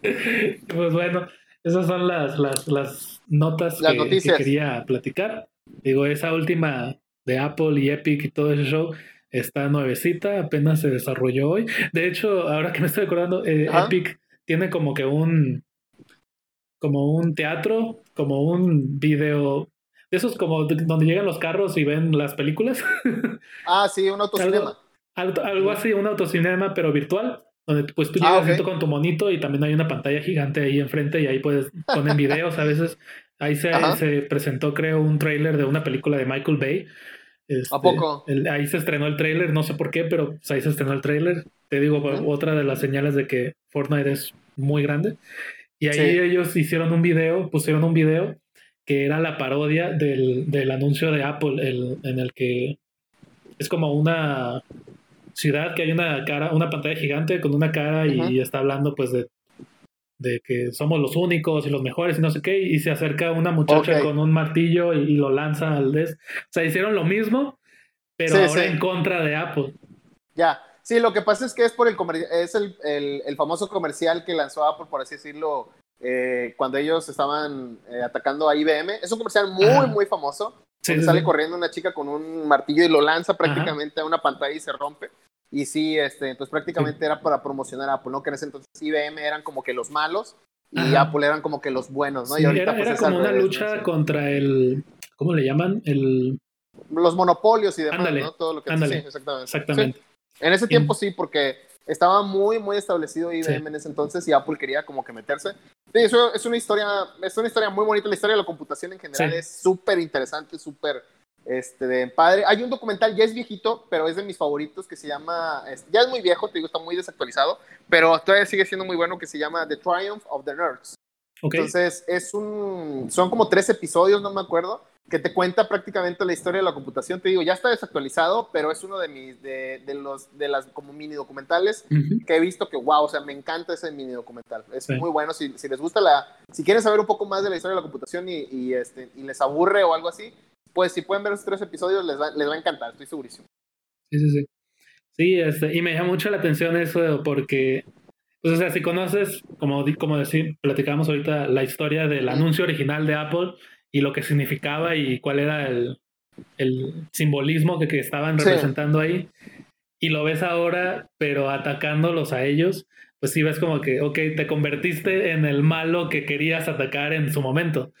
Pues bueno, esas son las, las, las notas que, quería platicar. Digo, esa última de Apple y Epic y todo ese show está nuevecita, apenas se desarrolló hoy. De hecho, ahora que me estoy acordando, eh, Epic tiene como que un como un teatro, como un video de esos como donde llegan los carros y ven las películas. Ah, sí, un autocinema. Algo, algo así, un autocinema, pero virtual donde pues tú ah, llegas con tu monito y también hay una pantalla gigante ahí enfrente y ahí puedes poner videos a veces. Ahí se, se, presentó, creo, un tráiler de una película de Michael Bay. Este, ¿A poco? ahí se estrenó el tráiler, no sé por qué, pero pues, ahí se estrenó el tráiler. Te digo, otra de las señales de que Fortnite es muy grande. Y ahí ellos hicieron un video, pusieron un video que era la parodia del, del anuncio de Apple, el, en el que es como una ciudad que hay una cara, una pantalla gigante con una cara y está hablando pues de, de que somos los únicos y los mejores y no sé qué, y se acerca una muchacha con un martillo y, lo lanza al des. O sea, hicieron lo mismo, pero ahora en contra de Apple. Ya, sí, lo que pasa es que es por el es el, el, famoso comercial que lanzó Apple, por así decirlo, eh, cuando ellos estaban eh, atacando a IBM. Es un comercial muy, muy famoso. sale corriendo una chica con un martillo y lo lanza prácticamente a una pantalla y se rompe. Y sí, este, entonces prácticamente era para promocionar a Apple, ¿no? Que en ese entonces IBM eran como que los malos y Apple eran como que los buenos, ¿no? y ahorita era, pues, como una lucha contra el, ¿cómo le llaman? El... Los monopolios y demás, ¿no? Todo lo que... Ándale, exactamente. exactamente. En ese tiempo sí, porque estaba muy, muy establecido IBM en ese entonces y Apple quería como que meterse. Sí, eso es una historia, es una historia muy bonita. La historia de la computación en general es súper interesante, súper este, padre. Hay un documental, ya es viejito, pero es de mis favoritos, que se llama, ya es muy viejo, te digo, está muy desactualizado, pero todavía sigue siendo muy bueno, que se llama The Triumph of the Nerds. Entonces, es un, son como tres episodios, no me acuerdo, que te cuenta prácticamente la historia de la computación. Te digo, ya está desactualizado, pero es uno de mis, de, de los, de las como mini documentales que he visto que, wow, o sea, me encanta ese mini documental. Es muy bueno. Si, si, les gusta la, si quieren saber un poco más de la historia de la computación y, y, este, y les aburre o algo así, pues si pueden ver esos tres episodios, les va, les va a encantar, estoy segurísimo. Sí, sí, sí. Sí, este, y me llama mucho la atención eso porque pues, o sea, si conoces, como, como decir, platicamos ahorita la historia del anuncio original de Apple y lo que significaba y cuál era el, el simbolismo que, que estaban representando ahí, y lo ves ahora, pero atacándolos a ellos, pues sí ves como que, ok, te convertiste en el malo que querías atacar en su momento.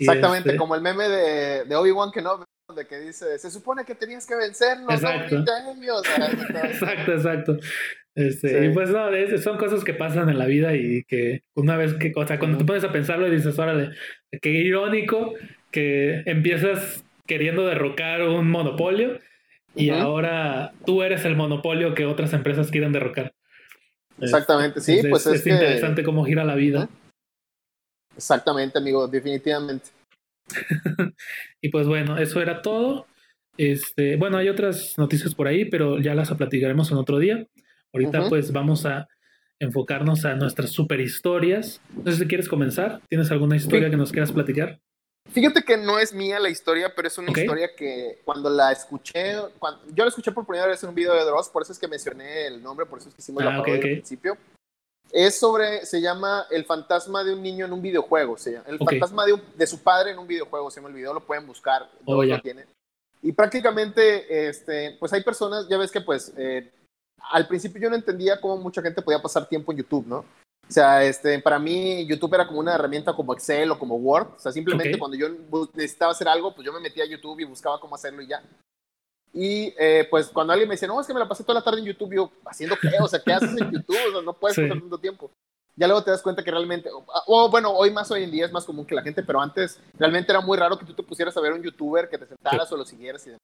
Exactamente, este como el meme de, de Obi-Wan Kenobi, de que dice, se supone que tenías que vencernos, exacto. exacto, exacto. Este, Y pues no, son cosas que pasan en la vida y que una vez que, o sea, cuando te pones a pensarlo y dices, órale, qué irónico que empiezas queriendo derrocar un monopolio y ahora tú eres el monopolio que otras empresas quieren derrocar. Exactamente, sí, pues es, es interesante cómo gira la vida. Exactamente, amigo, definitivamente. y pues bueno, eso era todo. Este, bueno, hay otras noticias por ahí, pero ya las platicaremos en otro día. Ahorita pues vamos a enfocarnos a nuestras super historias. No sé si quieres comenzar. ¿Tienes alguna historia que nos quieras platicar? Fíjate que no es mía la historia, pero es una historia que cuando la escuché, cuando, yo la escuché por primera vez en un video de Dross, por eso es que mencioné el nombre, por eso es que hicimos la ah, parodia al principio. Es sobre, se llama El fantasma de un niño en un videojuego, se llama, El fantasma de, de, su padre en un videojuego, se el video, lo pueden buscar, oh, lo tienen. Y prácticamente, este, pues hay personas, ya ves que pues eh, al principio yo no entendía cómo mucha gente podía pasar tiempo en YouTube, ¿no? O sea, este, para mí YouTube era como una herramienta como Excel o como Word. O sea, simplemente cuando yo necesitaba hacer algo, pues yo me metía a YouTube y buscaba cómo hacerlo y ya. Y eh, pues cuando alguien me dice, no, es que me la pasé toda la tarde en YouTube, yo, ¿haciendo qué? O sea, ¿qué haces en YouTube? O sea, no puedes pasar tanto tiempo. Ya luego te das cuenta que realmente, o bueno, hoy más hoy en día es más común que la gente, pero antes realmente era muy raro que tú te pusieras a ver un YouTuber, que te sentaras o lo siguieras y demás.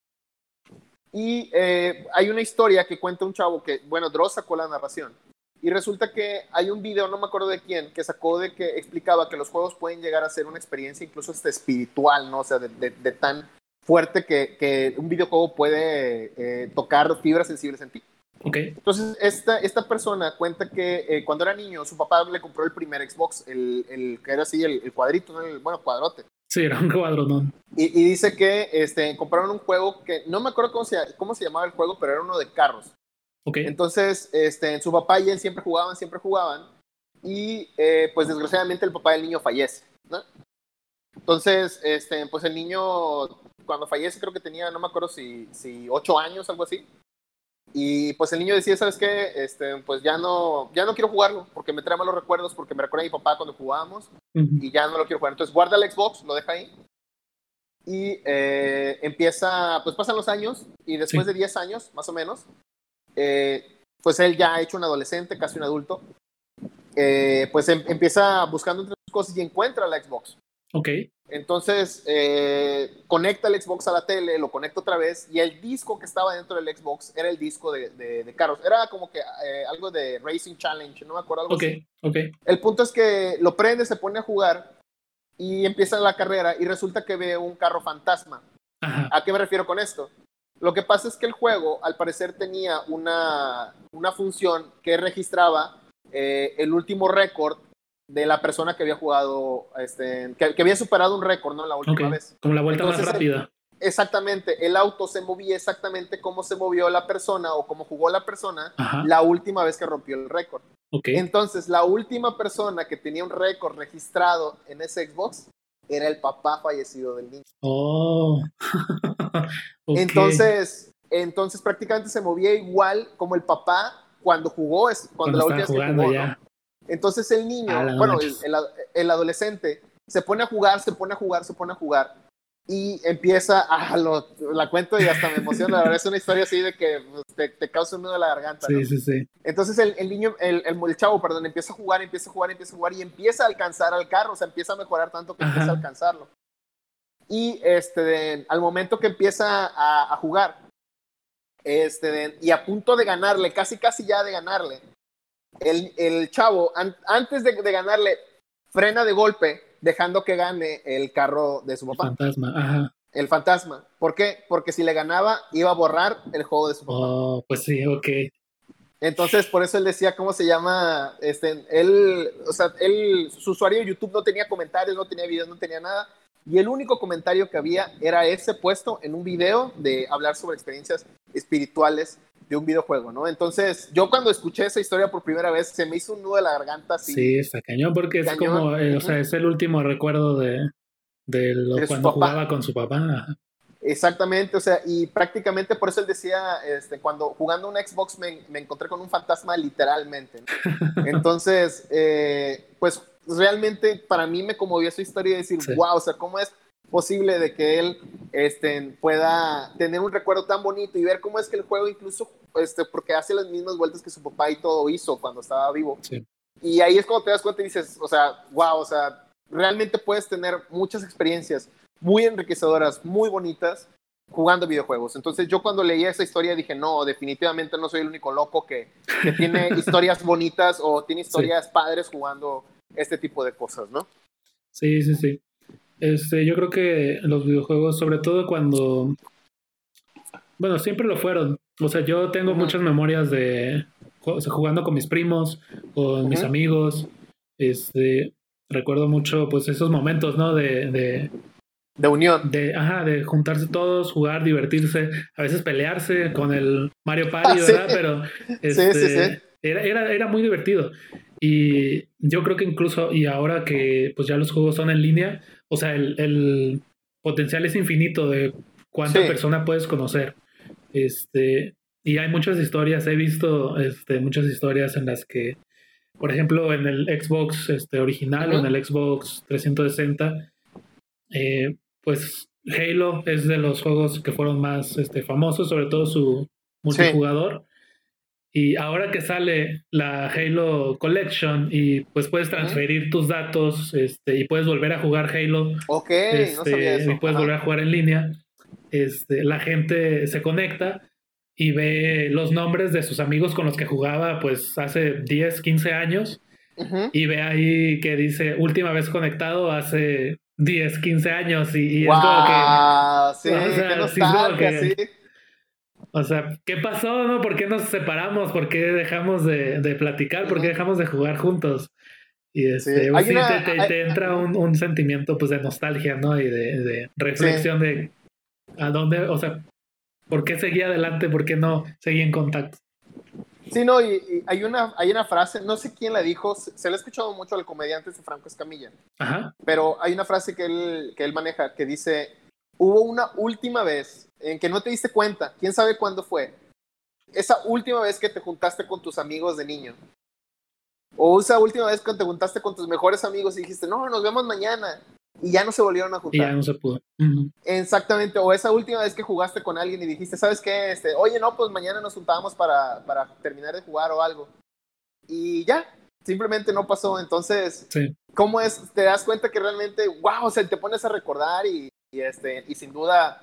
Y eh, hay una historia que cuenta un chavo que, bueno, Dross sacó la narración. Y resulta que hay un video, no me acuerdo de quién, que sacó de que explicaba que los juegos pueden llegar a ser una experiencia incluso hasta espiritual, ¿no? O sea, de, tan fuerte que, que, un videojuego puede eh, tocar fibras sensibles en ti. Okay. Entonces, esta, esta persona cuenta que eh, cuando era niño, su papá le compró el primer Xbox, el, el que era así, el, el cuadrito, el, bueno, cuadrote. Sí, era un cuadro, Y, y, dice que este, compraron un juego que no me acuerdo cómo se, cómo se llamaba el juego, pero era uno de carros. Okay. Entonces, este, su papá y él siempre jugaban, siempre jugaban. Y eh, pues desgraciadamente el papá del niño fallece. ¿no? Entonces, este, pues el niño, cuando fallece, creo que tenía, no me acuerdo si, si ocho años, algo así. Y pues el niño decía, ¿sabes qué? Este, pues ya no, ya no quiero jugarlo porque me trae malos recuerdos, porque me recuerda a mi papá cuando jugábamos y ya no lo quiero jugar. Entonces guarda el Xbox, lo deja ahí y eh, empieza, pues pasan los años y después de 10 años, más o menos, eh, pues él ya ha hecho un adolescente, casi un adulto, eh, pues em, empieza buscando entre sus cosas y encuentra la Xbox. Ok. Entonces, eh, conecta el Xbox a la tele, lo conecta otra vez y el disco que estaba dentro del Xbox era el disco de, de, carros. Era como que eh, algo de Racing Challenge, no me acuerdo algo okay, así. El punto es que lo prende, se pone a jugar y empieza la carrera y resulta que ve un carro fantasma. ¿A qué me refiero con esto? Lo que pasa es que el juego, al parecer, tenía una, una función que registraba eh, el último récord de la persona que había jugado, este, que, había superado un récord, ¿no? La última vez. Como la vuelta más rápida. exactamente, el auto se movía exactamente como se movió la persona o como jugó la persona la última vez que rompió el récord. Okay. Entonces, la última persona que tenía un récord registrado en ese Xbox era el papá fallecido del niño. Oh. Entonces, entonces prácticamente se movía igual como el papá cuando jugó, cuando, la última vez que jugó, entonces el niño, bueno, el, el, adolescente, se pone a jugar, se pone a jugar, se pone a jugar. y empieza a lo, la cuento y hasta me emociona, la verdad es una historia así de que pues, te, causa un nudo de la garganta. Sí, sí, sí. Entonces el, el niño, el, el, chavo, perdón, empieza a jugar, empieza a jugar, empieza a jugar y empieza a alcanzar al carro, o sea, empieza a mejorar tanto que empieza a alcanzarlo. Y este, al momento que empieza a, a jugar, este, y a punto de ganarle, casi, casi ya de ganarle, el, el chavo, antes de, de ganarle, frena de golpe dejando que gane el carro de su papá. El fantasma, ajá. El fantasma. ¿Por qué? Porque si le ganaba, iba a borrar el juego de su papá. Oh, pues sí, ok. Entonces, por eso él decía, ¿cómo se llama? Este, él, o sea, él, su usuario de YouTube no tenía comentarios, no tenía videos, no tenía nada. Y el único comentario que había era ese puesto en un video de hablar sobre experiencias espirituales de un videojuego, ¿no? Entonces, yo cuando escuché esa historia por primera vez, se me hizo un nudo de la garganta así. Sí, está cañón, porque es como, eh, o sea, es el último recuerdo de, de, cuando jugaba con su papá. Exactamente, o sea, y prácticamente por eso él decía, este, cuando jugando un Xbox me, me encontré con un fantasma literalmente. Entonces, eh, pues realmente para mí me conmovió esa historia y decir, wow, o sea, ¿cómo es posible de que él este, pueda tener un recuerdo tan bonito y ver cómo es que el juego incluso, este, porque hace las mismas vueltas que su papá y todo hizo cuando estaba vivo. Y ahí es cuando te das cuenta y dices, o sea, wow, o sea, realmente puedes tener muchas experiencias muy enriquecedoras, muy bonitas jugando videojuegos. Entonces yo cuando leí esa historia dije, no, definitivamente no soy el único loco que, que tiene historias bonitas o tiene historias padres jugando este tipo de cosas, ¿no? Sí, sí, sí. Este, yo creo que los videojuegos, sobre todo cuando. Bueno, siempre lo fueron. O sea, yo tengo muchas memorias de jugando con mis primos, con mis amigos. Este, recuerdo mucho, pues, esos momentos, ¿no? De, de, de unión. De, ajá, de juntarse todos, jugar, divertirse, a veces pelearse con el Mario Party, ah, ¿verdad? Pero este, Era, era, era muy divertido. Y yo creo que incluso, y ahora que pues ya los juegos son en línea, o sea, el, potencial es infinito de cuánta persona puedes conocer. Este, y hay muchas historias, he visto este, muchas historias en las que, por ejemplo, en el Xbox este, original o en el Xbox 360, eh, pues Halo es de los juegos que fueron más este, famosos, sobre todo su multijugador. Y ahora que sale la Halo Collection y pues puedes transferir tus datos este, y puedes volver a jugar Halo. Ok, no este, Y puedes volver a jugar en línea. Este, la gente se conecta y ve los nombres de sus amigos con los que jugaba pues hace 10, 15 años. Y ve ahí que dice última vez conectado hace 10, 15 años. Y, es como que. Sí, o sí. O sea, ¿qué pasó, no? ¿Por qué nos separamos? ¿Por qué dejamos de, de platicar? ¿Por qué dejamos de jugar juntos? Y este, pues sí. te, entra un, un, sentimiento pues de nostalgia, ¿no? Y de, de reflexión de a dónde, o sea, ¿por qué seguí adelante? ¿Por qué no seguí en contacto? Sí, no, y, hay, una, hay una frase, no sé quién la dijo, se, le ha escuchado mucho al comediante de Franco Escamilla, Ajá. pero hay una frase que él, que él maneja que dice, hubo una última vez en que no te diste cuenta, quién sabe cuándo fue, esa última vez que te juntaste con tus amigos de niño. O esa última vez que te juntaste con tus mejores amigos y dijiste, no, nos vemos mañana. Y ya no se volvieron a juntar. Y ya no se pudo. Exactamente. O esa última vez que jugaste con alguien y dijiste, ¿sabes qué? Este, Oye, no, pues mañana nos juntábamos para, para terminar de jugar o algo. Y ya, simplemente no pasó. Entonces, ¿cómo es? Te das cuenta que realmente, wow, o sea, te pones a recordar y, y, este, y sin duda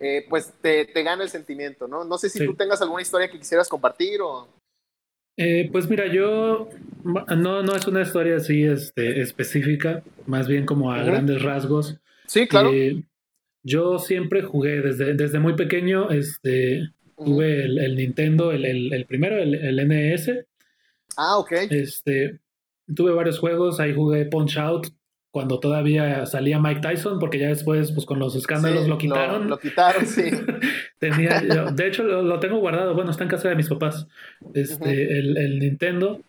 eh, pues te, te, gana el sentimiento, ¿no? No sé si tú tengas alguna historia que quisieras compartir o... Eh, pues mira, yo no, no es una historia así este, específica, más bien como a grandes rasgos. Sí, claro. Eh, yo siempre jugué desde, desde muy pequeño, este, tuve el, Nintendo, el, el, primero, el, NES. Ah, ok. Este, tuve varios juegos, ahí jugué Punch Out, cuando todavía salía Mike Tyson, porque ya después, pues con los escándalos lo quitaron. Lo, quitaron, sí. Tenía, de hecho, lo, tengo guardado, bueno, está en casa de mis papás, este, el, Nintendo.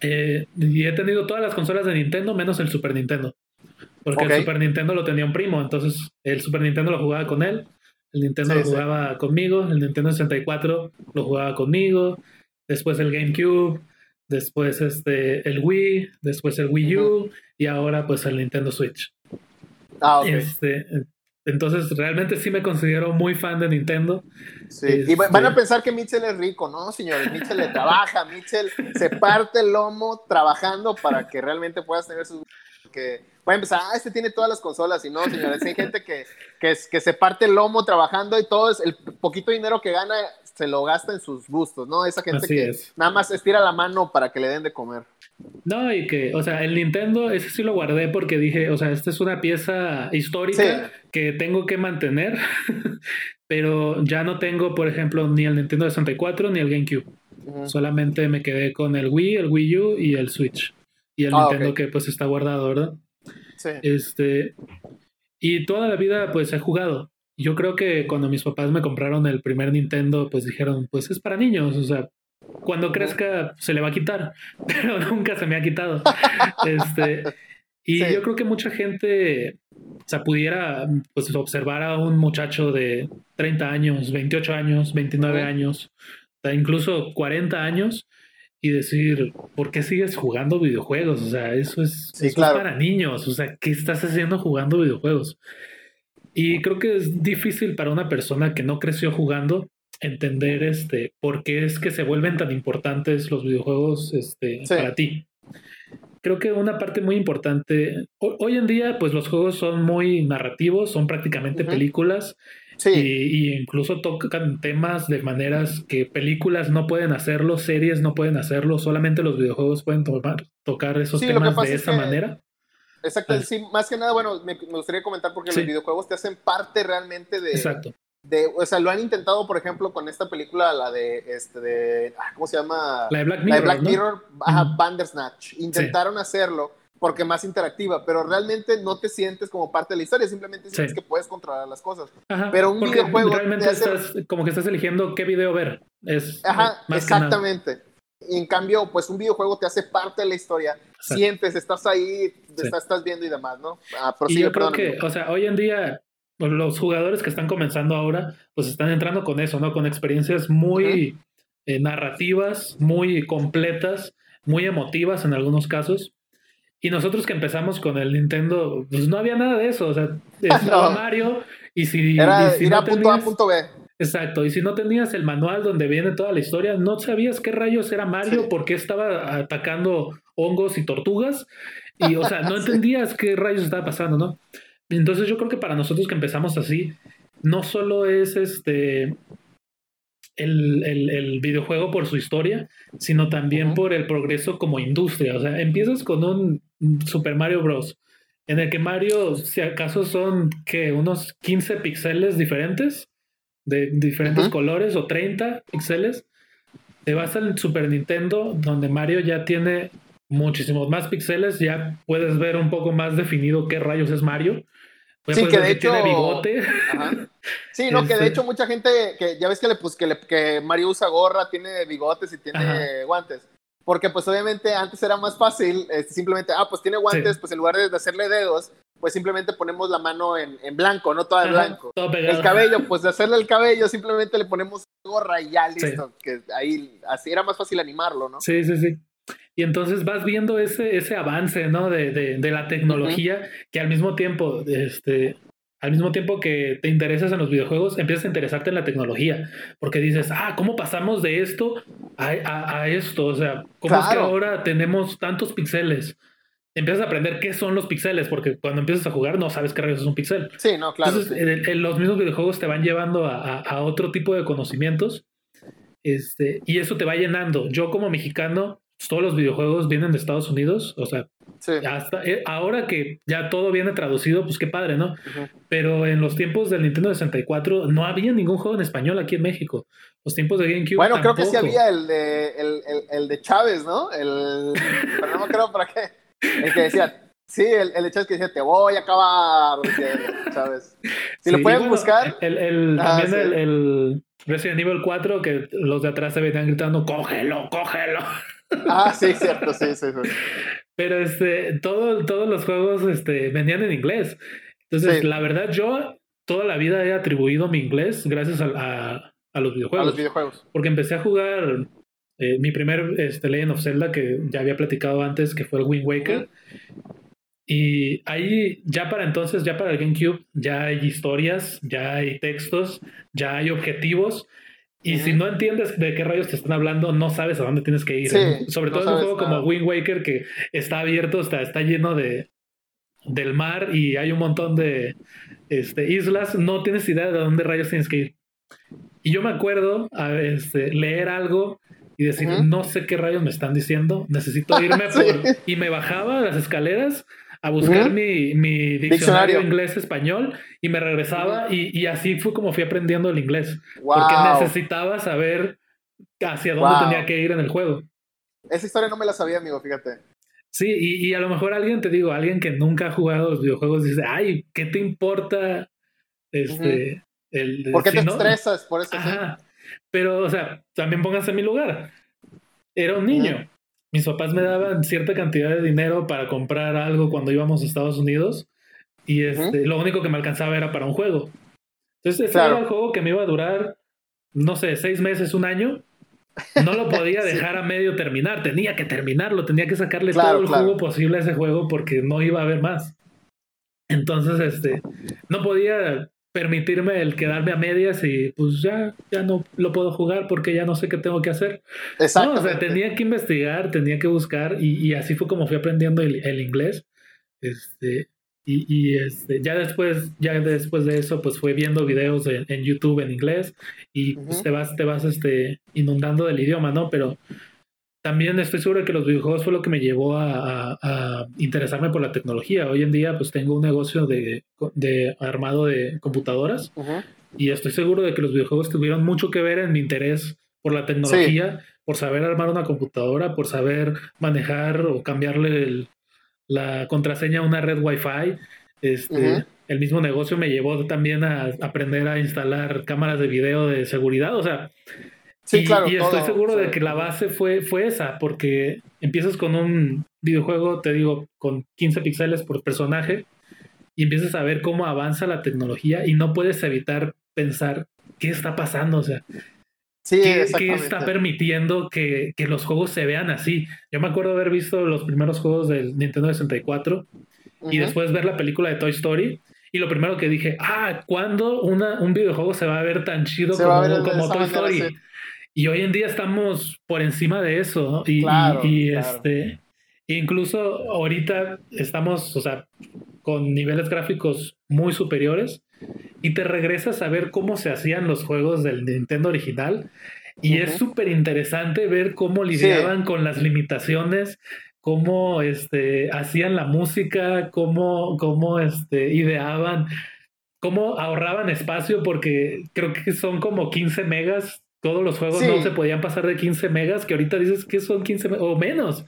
Eh, y he tenido todas las consolas de Nintendo menos el Super Nintendo. Porque el Super Nintendo lo tenía un primo, entonces el Super Nintendo lo jugaba con él, el Nintendo lo jugaba conmigo, el Nintendo 64 lo jugaba conmigo, después el GameCube, después este, el Wii, después el Wii U y ahora pues el Nintendo Switch. Ah, Este, Entonces, realmente sí me considero muy fan de Nintendo. Sí. Y van a este pensar que Mitchell es rico, ¿no, señores? Mitchell le trabaja, Mitchell se parte el lomo trabajando para que realmente puedas tener sus... Que pueden pensar, ah, este tiene todas las consolas, y no, señores, hay gente que, que, que se parte el lomo trabajando y todo es el poquito dinero que gana se lo gasta en sus gustos, ¿no? Esa gente que nada más estira la mano para que le den de comer. No, y que, o sea, el Nintendo, ese sí lo guardé porque dije, o sea, esta es una pieza histórica que tengo que mantener, pero ya no tengo, por ejemplo, ni el Nintendo 64 ni el GameCube. Solamente me quedé con el Wii, el Wii U y el Switch. Y el ah, Nintendo que pues está guardado, ¿verdad? Sí. Este, y toda la vida pues he jugado. Yo creo que cuando mis papás me compraron el primer Nintendo, pues dijeron, pues es para niños, o sea, cuando crezca se le va a quitar, pero nunca se me ha quitado. este, y yo creo que mucha gente, o sea, pudiera pues, observar a un muchacho de 30 años, 28 años, 29 años, incluso 40 años, y decir, ¿por qué sigues jugando videojuegos? O sea, eso es, es para niños, o sea, ¿qué estás haciendo jugando videojuegos? Y creo que es difícil para una persona que no creció jugando entender este por qué es que se vuelven tan importantes los videojuegos este, para ti. Creo que una parte muy importante, hoy en día pues los juegos son muy narrativos, son prácticamente películas sí. y, incluso tocan temas de maneras que películas no pueden hacerlo, series no pueden hacerlo, solamente los videojuegos pueden tomar, tocar esos temas de esa manera. Exacto, sí, más que nada, bueno, me, gustaría comentar porque los videojuegos te hacen parte realmente de... Exacto. De, o sea, lo han intentado, por ejemplo, con esta película, la de, este, de, ah, ¿cómo se llama? La de Black Mirror, Black Mirror, Bandersnatch. Intentaron hacerlo porque más interactiva, pero realmente no te sientes como parte de la historia, simplemente sientes que puedes controlar las cosas. pero un videojuego... Realmente estás, como que estás eligiendo qué video ver. Es, Ajá, exactamente en cambio, pues un videojuego te hace parte de la historia, sientes, estás ahí, estás, viendo y demás, ¿no? Ah, y yo creo que, o sea, hoy en día pues, los jugadores que están comenzando ahora, pues están entrando con eso, ¿no? Con experiencias muy eh, narrativas, muy completas, muy emotivas en algunos casos. Y nosotros que empezamos con el Nintendo, pues no había nada de eso, o sea, estaba Mario y si... Era ir a punto A, punto B. Exacto, y si no tenías el manual donde viene toda la historia, no sabías qué rayos era Mario, porque estaba atacando hongos y tortugas, y o sea, no entendías qué rayos estaba pasando, ¿no? Entonces yo creo que para nosotros que empezamos así, no solo es este el, el, videojuego por su historia, sino también por el progreso como industria. O sea, empiezas con un Super Mario Bros. En el que Mario, si acaso son que unos 15 píxeles diferentes, de diferentes colores o 30 píxeles. Te vas al Super Nintendo, donde Mario ya tiene muchísimos más píxeles, ya puedes ver un poco más definido qué rayos es Mario. sí, que de hecho. Tiene bigote. Sí, no, que de este hecho mucha gente, que ya ves que, le, pues, que, le, que Mario usa gorra, tiene bigotes y tiene guantes. Porque pues obviamente antes era más fácil, este, simplemente, ah, pues tiene guantes, pues en lugar de hacerle dedos, pues simplemente ponemos la mano en, blanco, no toda de blanco. el cabello, pues de hacerle el cabello, simplemente le ponemos gorra y ya listo. Que ahí así era más fácil animarlo, ¿no? Sí, sí, sí. Y entonces vas viendo ese, ese avance, ¿no? De, de, la tecnología que al mismo tiempo, este, al mismo tiempo que te interesas en los videojuegos, empiezas a interesarte en la tecnología, porque dices, ah, ¿cómo pasamos de esto a, esto? O sea, ¿cómo es que ahora tenemos tantos píxeles? empiezas a aprender qué son los píxeles, porque cuando empiezas a jugar no sabes qué rayos es un píxel. Sí, no, claro. Entonces, los mismos videojuegos te van llevando a, otro tipo de conocimientos este, y eso te va llenando. Yo como mexicano, todos los videojuegos vienen de Estados Unidos, o sea, hasta eh, ahora que ya todo viene traducido, pues qué padre, ¿no? Pero en los tiempos del Nintendo 64 no había ningún juego en español aquí en México. Los tiempos de GameCube. Bueno, creo que sí había el de, el, el, de Chávez, ¿no? El, pero no me creo para qué. El que decía, sí, el, el hecho es que decía, te voy a acabar, ¿sabes? Si lo pueden buscar. El, el también el, el, Resident Evil 4, que los de atrás se venían gritando, cógelo, cógelo. Ah, sí, cierto, sí, sí, sí. Pero este, todo, todos los juegos este, venían en inglés. Entonces, la verdad, yo toda la vida he atribuido mi inglés gracias a, a, a los videojuegos. A los videojuegos. Porque empecé a jugar eh, mi primer este, Legend of Zelda, que ya había platicado antes, que fue el Wind Waker. Y ahí, ya para entonces, ya para el GameCube, ya hay historias, ya hay textos, ya hay objetivos. Y si no entiendes de qué rayos te están hablando, no sabes a dónde tienes que ir. Sobre todo en un juego como Wind Waker, que está abierto, está, está lleno de, del mar y hay un montón de este, islas, no tienes idea de dónde rayos tienes que ir. Y yo me acuerdo a este, leer algo y decir, no sé qué rayos me están diciendo, necesito irme por... Y me bajaba las escaleras a buscar mi, mi diccionario, inglés-español y me regresaba y, y, así fue como fui aprendiendo el inglés. Porque necesitaba saber hacia dónde tenía que ir en el juego. Esa historia no me la sabía, amigo, fíjate. Sí, y, y, a lo mejor alguien, te digo, alguien que nunca ha jugado los videojuegos dice, ay, ¿qué te importa? Este, el, ¿Por qué te estresas? Por eso. Ajá. Pero, o sea, también pónganse en mi lugar. Era un niño. Mis papás me daban cierta cantidad de dinero para comprar algo cuando íbamos a Estados Unidos y este, lo único que me alcanzaba era para un juego. Entonces, ese era un juego que me iba a durar, no sé, seis meses, un año. No lo podía dejar a medio terminar, tenía que terminarlo, tenía que sacarle todo el juego posible a ese juego porque no iba a haber más. Entonces, este, no podía permitirme el quedarme a medias y pues ya, ya no lo puedo jugar porque ya no sé qué tengo que hacer. No, o sea, tenía que investigar, tenía que buscar y, y así fue como fui aprendiendo el, el inglés. Este, y, y, este, ya después, ya después de eso, pues fue viendo videos en, en YouTube en inglés y pues, te vas, te vas este, inundando del idioma, ¿no? Pero también estoy seguro de que los videojuegos fue lo que me llevó a, interesarme por la tecnología. Hoy en día pues tengo un negocio de, armado de computadoras y estoy seguro de que los videojuegos tuvieron mucho que ver en mi interés por la tecnología, por saber armar una computadora, por saber manejar o cambiarle la contraseña a una red Wi-Fi. Este, El mismo negocio me llevó también a aprender a instalar cámaras de video de seguridad. O sea, Sí, y, claro. Y estoy seguro de que la base fue, fue esa, porque empiezas con un videojuego, te digo, con 15 píxeles por personaje, y empiezas a ver cómo avanza la tecnología y no puedes evitar pensar qué está pasando, o sea, sí, ¿qué, está permitiendo que, que, los juegos se vean así? Yo me acuerdo haber visto los primeros juegos del Nintendo 64 y después ver la película de Toy Story. Y lo primero que dije, ah, ¿cuándo una, un videojuego se va a ver tan chido como, como Toy Story? Y hoy en día estamos por encima de eso, Y, y, este, incluso ahorita estamos, o sea, con niveles gráficos muy superiores y te regresas a ver cómo se hacían los juegos del Nintendo original. Y es súper interesante ver cómo lidiaban con las limitaciones, cómo este, hacían la música, cómo, cómo este, ideaban, cómo ahorraban espacio, porque creo que son como 15 megas todos los juegos no se podían pasar de 15 megas, que ahorita dices que son 15 o menos.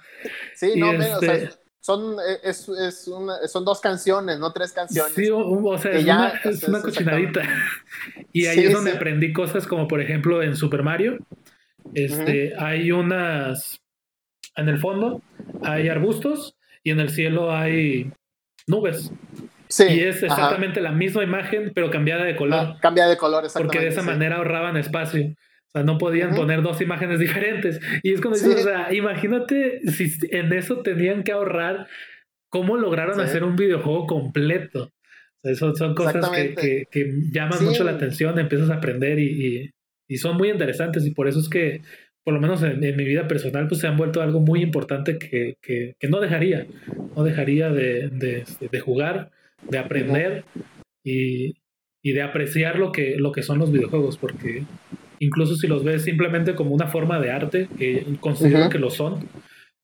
Sí, no, menos. Este son, e, es, es una, son dos canciones, no tres canciones. Sí, o, sea, es, una, es una, cochinadita. Y ahí es donde aprendí cosas como, por ejemplo, en Super Mario. Este, Hay unas. En el fondo hay arbustos y en el cielo hay nubes. Sí, y es exactamente la misma imagen, pero cambiada de color. Ah, cambia de color, exactamente. Porque de esa manera ahorraban espacio no podían poner dos imágenes diferentes. Y es como dices, o sea, imagínate si en eso tenían que ahorrar, ¿cómo lograron hacer un videojuego completo? O sea, son, cosas que, que, llaman mucho la atención, empiezas a aprender y, y, son muy interesantes. Y por eso es que, por lo menos en, mi vida personal, pues se han vuelto algo muy importante que, que no dejaría, no dejaría de, de, de jugar, de aprender y, y de apreciar lo que, lo que son los videojuegos, porque incluso si los ves simplemente como una forma de arte, que considero que lo son.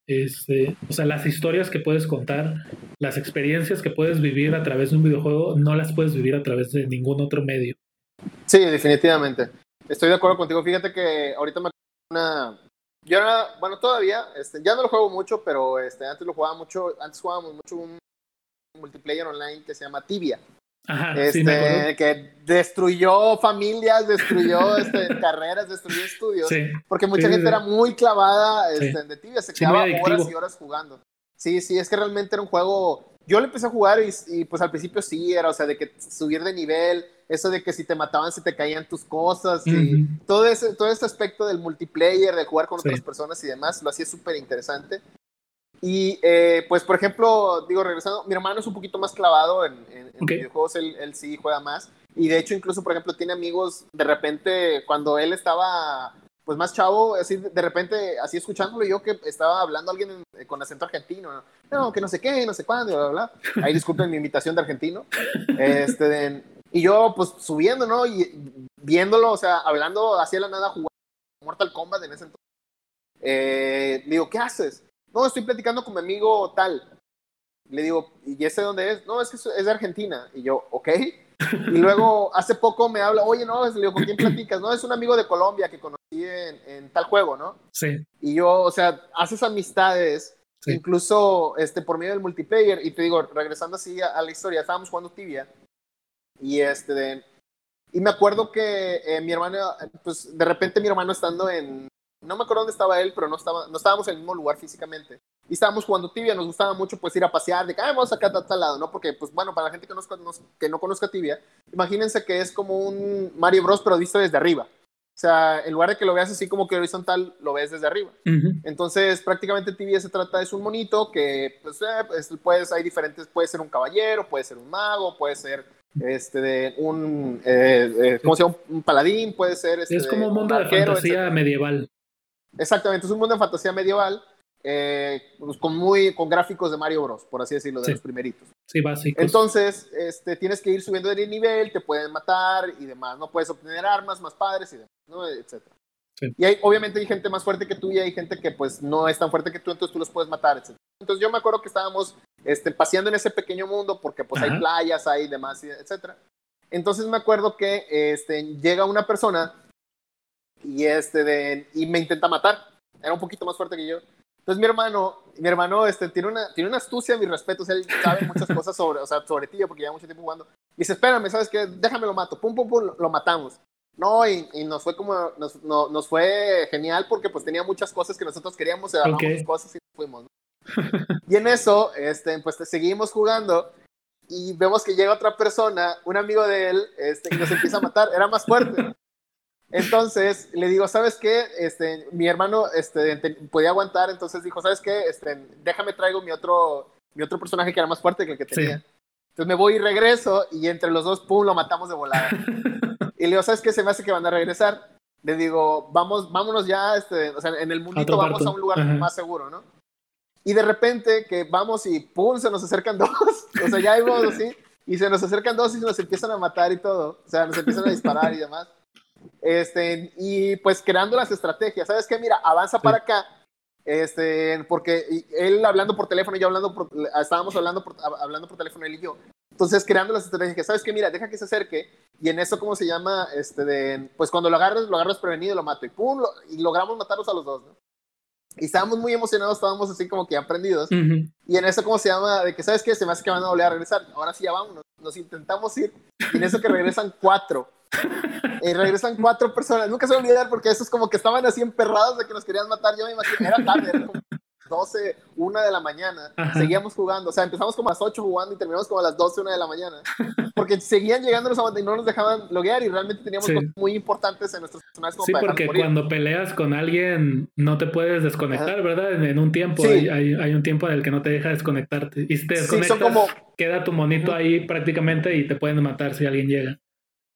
Este, o sea, las historias que puedes contar, las experiencias que puedes vivir a través de un videojuego, no las puedes vivir a través de ningún otro medio. Sí, definitivamente. Estoy de acuerdo contigo. Fíjate que ahorita me una. Yo era, bueno, todavía, este, ya no lo juego mucho, pero este, antes lo jugaba mucho, antes jugábamos mucho un multiplayer online que se llama Tibia este, que destruyó familias, destruyó este, carreras, destruyó estudios, porque mucha gente era muy clavada este, de tibia, se quedaba horas y horas jugando. Sí, sí, es que realmente era un juego. Yo lo empecé a jugar y, pues al principio sí, era, o sea, de que subir de nivel, eso de que si te mataban se te caían tus cosas, y todo ese, todo este aspecto del multiplayer, de jugar con otras personas y demás, lo hacía súper interesante. Y eh, pues, por ejemplo, digo, regresando, mi hermano es un poquito más clavado en, videojuegos, él, él, sí juega más. Y de hecho, incluso, por ejemplo, tiene amigos, de repente, cuando él estaba pues más chavo, así de repente, así escuchándolo yo que estaba hablando alguien con acento argentino, no, que no sé qué, no sé cuándo, bla, bla, bla. Ahí disculpen mi invitación de argentino. Este, y yo, pues subiendo, ¿no? Y viéndolo, o sea, hablando hacia la nada, jugando Mortal Kombat en ese entonces. Eh, digo, ¿qué haces? No, estoy platicando con mi amigo tal. Le digo, ¿y ese dónde es? No, es que es de Argentina. Y yo, ok. Y luego hace poco me habla, oye, no, le digo, ¿con quién platicas? No, es un amigo de Colombia que conocí en, tal juego, ¿no? Sí. Y yo, o sea, haces amistades, incluso este, por medio del multiplayer. Y te digo, regresando así a, la historia, estábamos jugando tibia. Y este, y me acuerdo que eh, mi hermano, pues de repente mi hermano estando en, no me acuerdo dónde estaba él, pero no, estaba, no estábamos en el mismo lugar físicamente. Y estábamos jugando tibia, nos gustaba mucho pues ir a pasear, de que vamos acá a tal lado, ¿no? Porque pues bueno, para la gente que, que no conozca tibia, imagínense que es como un Mario Bros, pero visto desde arriba. O sea, en lugar de que lo veas así como que horizontal, lo ves desde arriba. Entonces, prácticamente tibia se trata, es un monito que, pues, eh, pues, puedes, hay diferentes, puede ser un caballero, puede ser un mago, puede ser este, de un, eh, eh, ¿cómo se llama? Un paladín, puede ser... Este, es como un mundo de fantasía medieval. Exactamente, es un mundo de fantasía medieval eh, pues con, muy, con gráficos de Mario Bros, por así decirlo, de los primeritos. Sí, básicos. Entonces, este, tienes que ir subiendo de nivel, te pueden matar y demás, no puedes obtener armas más padres y demás, ¿no? etcétera. Y hay, obviamente hay gente más fuerte que tú y hay gente que pues no es tan fuerte que tú, entonces tú los puedes matar, etcétera. Entonces yo me acuerdo que estábamos este, paseando en ese pequeño mundo porque pues hay playas, hay demás, etcétera. Entonces me acuerdo que este, llega una persona y, este, de, y me intenta matar. Era un poquito más fuerte que yo. Entonces mi hermano, mi hermano este, tiene, una, tiene una astucia, mi respeto, él sabe muchas cosas sobre, o sea, sobre ti, porque lleva mucho tiempo jugando. Y dice, espérame, ¿sabes qué? Déjame lo mato. Pum, pum, pum, lo, matamos. No, y, y, nos fue como, nos, no, nos, fue genial porque pues tenía muchas cosas que nosotros queríamos, okay. cosas y fuimos, ¿no? y en eso, este, pues seguimos jugando y vemos que llega otra persona, un amigo de él, este, y nos empieza a matar, era más fuerte. Entonces le digo, ¿sabes qué? Este, mi hermano este, podía aguantar, entonces dijo, ¿sabes qué? Este, déjame traigo mi otro, mi otro personaje que era más fuerte que el que tenía. Entonces me voy y regreso y entre los dos, ¡pum!, lo matamos de volada. y le digo, ¿sabes qué? Se me hace que van a regresar. Le digo, vamos, vámonos ya, este, o sea, en el mundito vamos a un lugar más seguro, ¿no? Y de repente que vamos y ¡pum! se nos acercan dos. o sea, ya vamos así. Y se nos acercan dos y nos empiezan a matar y todo. O sea, nos empiezan a disparar y demás. Este, y pues creando las estrategias. ¿Sabes qué? Mira, avanza para acá. Este, porque él hablando por teléfono yo hablando por, estábamos hablando por, hablando por teléfono él y yo. Entonces, creando las estrategias. ¿Sabes qué? Mira, deja que se acerque. Y en eso, ¿cómo se llama? Este, de, pues cuando lo agarres, lo agarras prevenido, lo mato. Y pum, y logramos matarlos a los dos, ¿no? Y estábamos muy emocionados, estábamos así como que aprendidos. Y en eso, ¿cómo se llama? De que, ¿sabes qué? Se me hace que van a volver a regresar. Ahora sí, ya vamos. Nos intentamos ir. Y en eso que regresan cuatro. Y regresan cuatro personas. Nunca se va a olvidar porque esos como que estaban así emperrados de que nos querían matar. Yo me imagino, era tarde, era como 12, 1 de la mañana. Seguíamos jugando. O sea, empezamos como a las 8 jugando y terminamos como a las 12, 1 de la mañana. Porque seguían llegando los amantes y no nos dejaban loguear y realmente teníamos cosas muy importantes en nuestros personajes. Como sí, porque cuando peleas con alguien no te puedes desconectar, ¿verdad? En, un tiempo. Hay, hay, un tiempo en el que no te deja desconectarte. Y si te desconectas, como... queda tu monito ahí prácticamente y te pueden matar si alguien llega.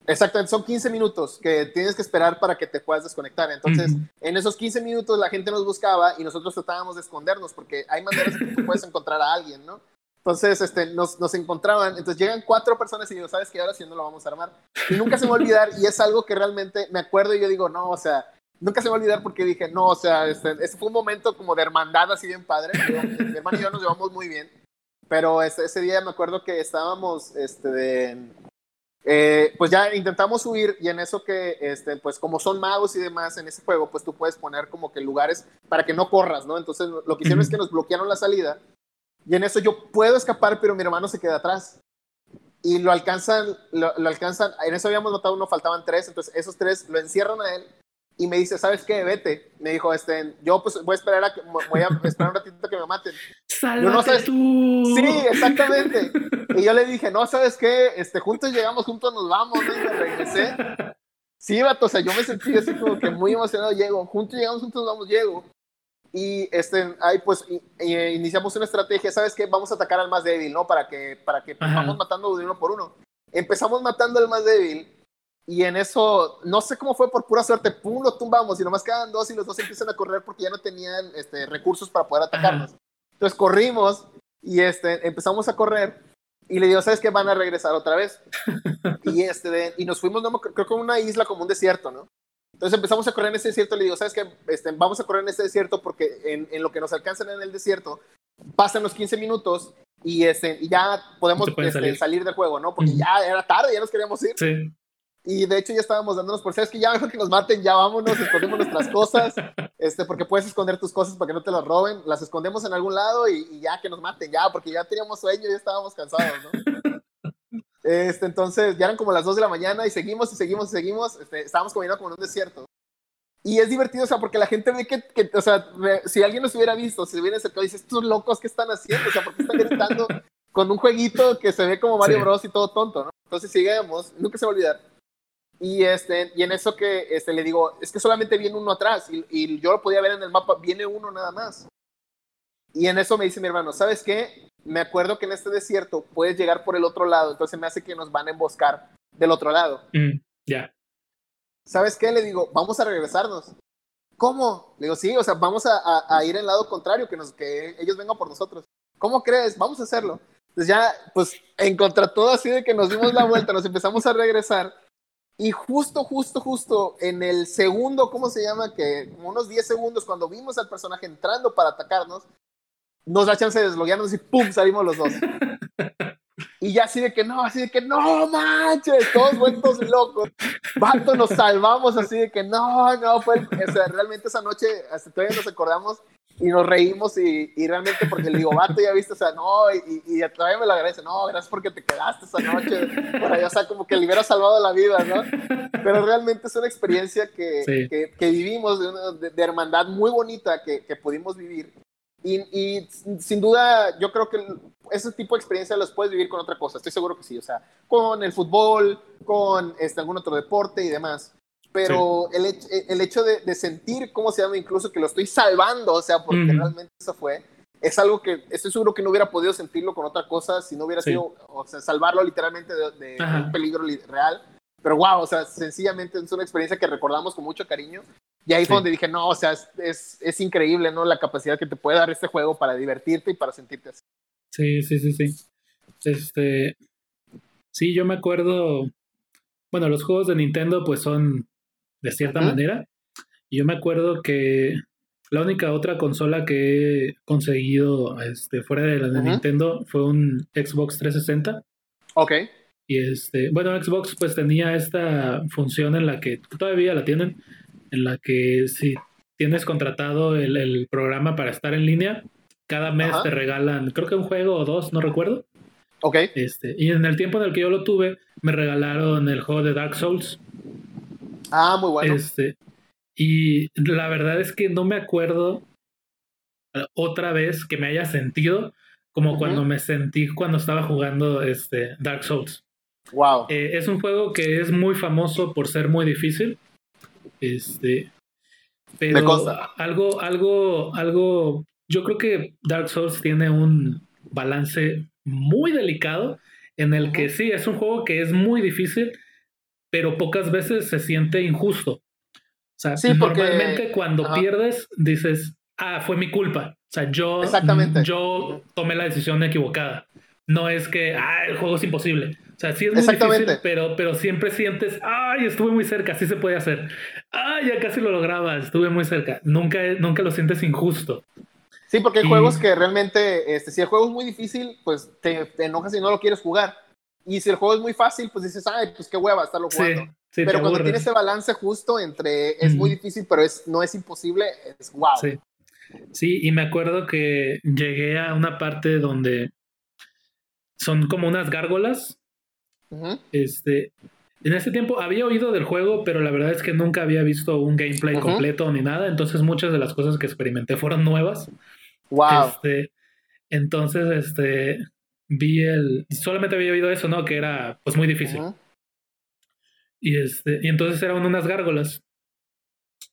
Exactamente, son 15 minutos que tienes que esperar para que te puedas desconectar. Entonces, en esos 15 minutos la gente nos buscaba y nosotros tratábamos de escondernos porque hay maneras que tú puedes encontrar a alguien, ¿no? Entonces, este, nos, nos, encontraban. Entonces, llegan cuatro personas y digo, ¿sabes qué? Ahora sí no lo vamos a armar. Y nunca se me va a olvidar y es algo que realmente me acuerdo y yo digo, no, o sea, nunca se me va a olvidar porque dije, no, o sea, este, ese fue un momento como de hermandad así bien padre. mi hermano y yo nos llevamos muy bien. Pero ese, ese día me acuerdo que estábamos, este, de eh, pues ya intentamos subir y en eso que, este, pues como son magos y demás en ese juego, pues tú puedes poner como que lugares para que no corras, ¿no? Entonces lo que hicieron es que nos bloquearon la salida y en eso yo puedo escapar, pero mi hermano se queda atrás. Y lo alcanzan, lo, lo alcanzan, en eso habíamos notado uno, faltaban tres, entonces esos tres lo encierran a él y me dice, ¿sabes qué? Vete. Me dijo, este, yo pues voy a esperar a que, voy a esperar un ratito que me maten. Sálvate no, ¿sabes? tú. Sí, exactamente. y yo le dije, no, ¿sabes qué? Este, juntos llegamos, juntos nos vamos, ¿no? Y me regresé. Sí, vato, o sea, yo me sentí así como que muy emocionado, llego, juntos llegamos, juntos nos vamos, llego. y este, ahí pues iniciamos una estrategia, ¿sabes qué? Vamos a atacar al más débil, ¿no? Para que, para que vamos matando de uno por uno. Empezamos matando al más débil y en eso, no sé cómo fue, por pura suerte, pum, lo tumbamos y nomás quedan dos y los dos empiezan a correr porque ya no tenían este, recursos para poder atacarnos. Entonces corrimos y este, empezamos a correr y le digo, ¿sabes qué? Van a regresar otra vez. y, este, y nos fuimos, no, creo que a una isla como un desierto, ¿no? Entonces empezamos a correr en ese desierto. Le digo, ¿sabes qué? Este, vamos a correr en ese desierto porque en, en, lo que nos alcanzan en el desierto, pasan los 15 minutos y, este, y ya podemos este, salir. salir. del juego, ¿no? Porque ya era tarde, ya nos queríamos ir. Sí. Y de hecho ya estábamos dándonos por, ¿sabes que Ya mejor que nos maten, ya vámonos, escondemos nuestras cosas, este, porque puedes esconder tus cosas para que no te las roben, las escondemos en algún lado y, ya que nos maten, ya, porque ya teníamos sueño y ya estábamos cansados, ¿no? Este, entonces ya eran como las 2 de la mañana y seguimos y seguimos y seguimos, este, estábamos comiendo como en un desierto. Y es divertido, o sea, porque la gente ve que, que o sea, si alguien nos hubiera visto, se hubiera acercado y dice, estos locos, ¿qué están haciendo? O sea, ¿por qué están gritando con un jueguito que se ve como Mario Bros y todo tonto, ¿no? Entonces seguimos, nunca se va a olvidar y, este, y en eso que este, le digo, es que solamente viene uno atrás y, y, yo lo podía ver en el mapa, viene uno nada más. Y en eso me dice mi hermano, ¿sabes qué? Me acuerdo que en este desierto puedes llegar por el otro lado, entonces me hace que nos van a emboscar del otro lado. Mm, ya. ¿Sabes qué? Le digo, vamos a regresarnos. ¿Cómo? Le digo, sí, o sea, vamos a, a, ir al lado contrario, que, nos, que ellos vengan por nosotros. ¿Cómo crees? Vamos a hacerlo. Entonces ya, pues, en contra todo así de que nos dimos la vuelta, nos empezamos a regresar y justo, justo, justo en el segundo, ¿cómo se llama? Que como unos 10 segundos, cuando vimos al personaje entrando para atacarnos, nos da chance de desloguearnos y ¡pum! salimos los dos. Y ya así de que no, así de que no manches, todos vueltos locos. Vato, nos salvamos así de que no, no, fue, o sea, realmente esa noche, hasta todavía nos acordamos y nos reímos y, y, realmente porque le digo, vato, ya viste, o sea, no, y, y todavía me lo agradece, no, gracias porque te quedaste esa noche, ya, o sea, como que le hubiera salvado la vida, ¿no? Pero realmente es una experiencia que, que, que, vivimos, de, de, hermandad muy bonita que, que pudimos vivir. Y, sin duda, yo creo que ese tipo de experiencia los puedes vivir con otra cosa, estoy seguro que sí, o sea, con el fútbol, con este, algún otro deporte y demás pero el, el, hecho de, sentir, ¿cómo se llama? Incluso que lo estoy salvando, o sea, porque realmente eso fue, es algo que estoy seguro que no hubiera podido sentirlo con otra cosa si no hubiera sido, o sea, salvarlo literalmente de, un peligro real. Pero wow, o sea, sencillamente es una experiencia que recordamos con mucho cariño. Y ahí fue donde dije, no, o sea, es, es, increíble, ¿no? La capacidad que te puede dar este juego para divertirte y para sentirte así. Sí, sí, sí, sí. Este, sí, yo me acuerdo, bueno, los juegos de Nintendo pues son de cierta manera. Y yo me acuerdo que la única otra consola que he conseguido este, fuera de la de Nintendo fue un Xbox 360. Ok. Y este, bueno, Xbox pues tenía esta función en la que todavía la tienen, en la que si tienes contratado el, programa para estar en línea, cada mes te regalan, creo que un juego o dos, no recuerdo. Ok. Este, y en el tiempo en el que yo lo tuve, me regalaron el juego de Dark Souls. Ah, muy bueno. Este, y la verdad es que no me acuerdo eh, otra vez que me haya sentido como cuando me sentí cuando estaba jugando este Dark Souls. Wow. Eh, es un juego que es muy famoso por ser muy difícil. Este. Pero algo, algo, algo. Yo creo que Dark Souls tiene un balance muy delicado en el que sí, es un juego que es muy difícil, pero pocas veces se siente injusto. O sea, normalmente cuando pierdes dices, ah, fue mi culpa. O sea, yo, yo tomé la decisión equivocada. No es que, ah, el juego es imposible. O sea, sí es muy difícil, pero, pero siempre sientes, ay, estuve muy cerca, sí se puede hacer. Ay, ya casi lo lograba, estuve muy cerca. Nunca, nunca lo sientes injusto. Sí, porque hay juegos que realmente, este, si el juego es muy difícil, pues te, te enojas y no lo quieres jugar. Y si el juego es muy fácil, pues dices, ay, pues qué hueva estarlo jugando. pero cuando tiene ese balance justo entre es muy difícil, pero es, no es imposible, es wow. Sí. sí, y me acuerdo que llegué a una parte donde son como unas gárgolas. Este, en ese tiempo había oído del juego, pero la verdad es que nunca había visto un gameplay completo ni nada. Entonces muchas de las cosas que experimenté fueron nuevas. Wow. Este, entonces, este, vi el. Solamente había oído eso, ¿no? Que era pues muy difícil. Y este. Y entonces eran unas gárgolas.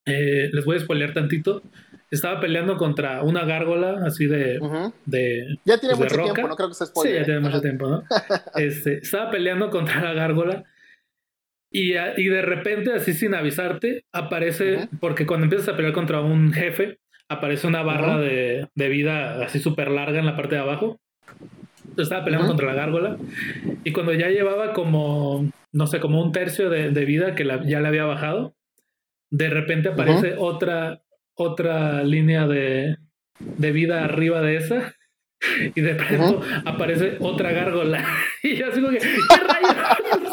Eh, les voy a spoilear tantito. estaba peleando contra una gárgola así de. de ya tiene pues, mucho tiempo, no creo que se spoiler. Sí, ya tiene mucho tiempo, ¿no? este, estaba peleando contra la gárgola. Y, y, de repente, así sin avisarte, aparece, porque cuando empiezas a pelear contra un jefe, aparece una barra de, de, vida así súper larga en la parte de abajo. Estaba peleando contra la gárgola. Y cuando ya llevaba como, no sé, como un tercio de, de vida que ya le había bajado, de repente aparece otra, otra línea de, de vida arriba de esa y de pronto aparece otra gárgola. Y yo así como que, ¿qué rayos?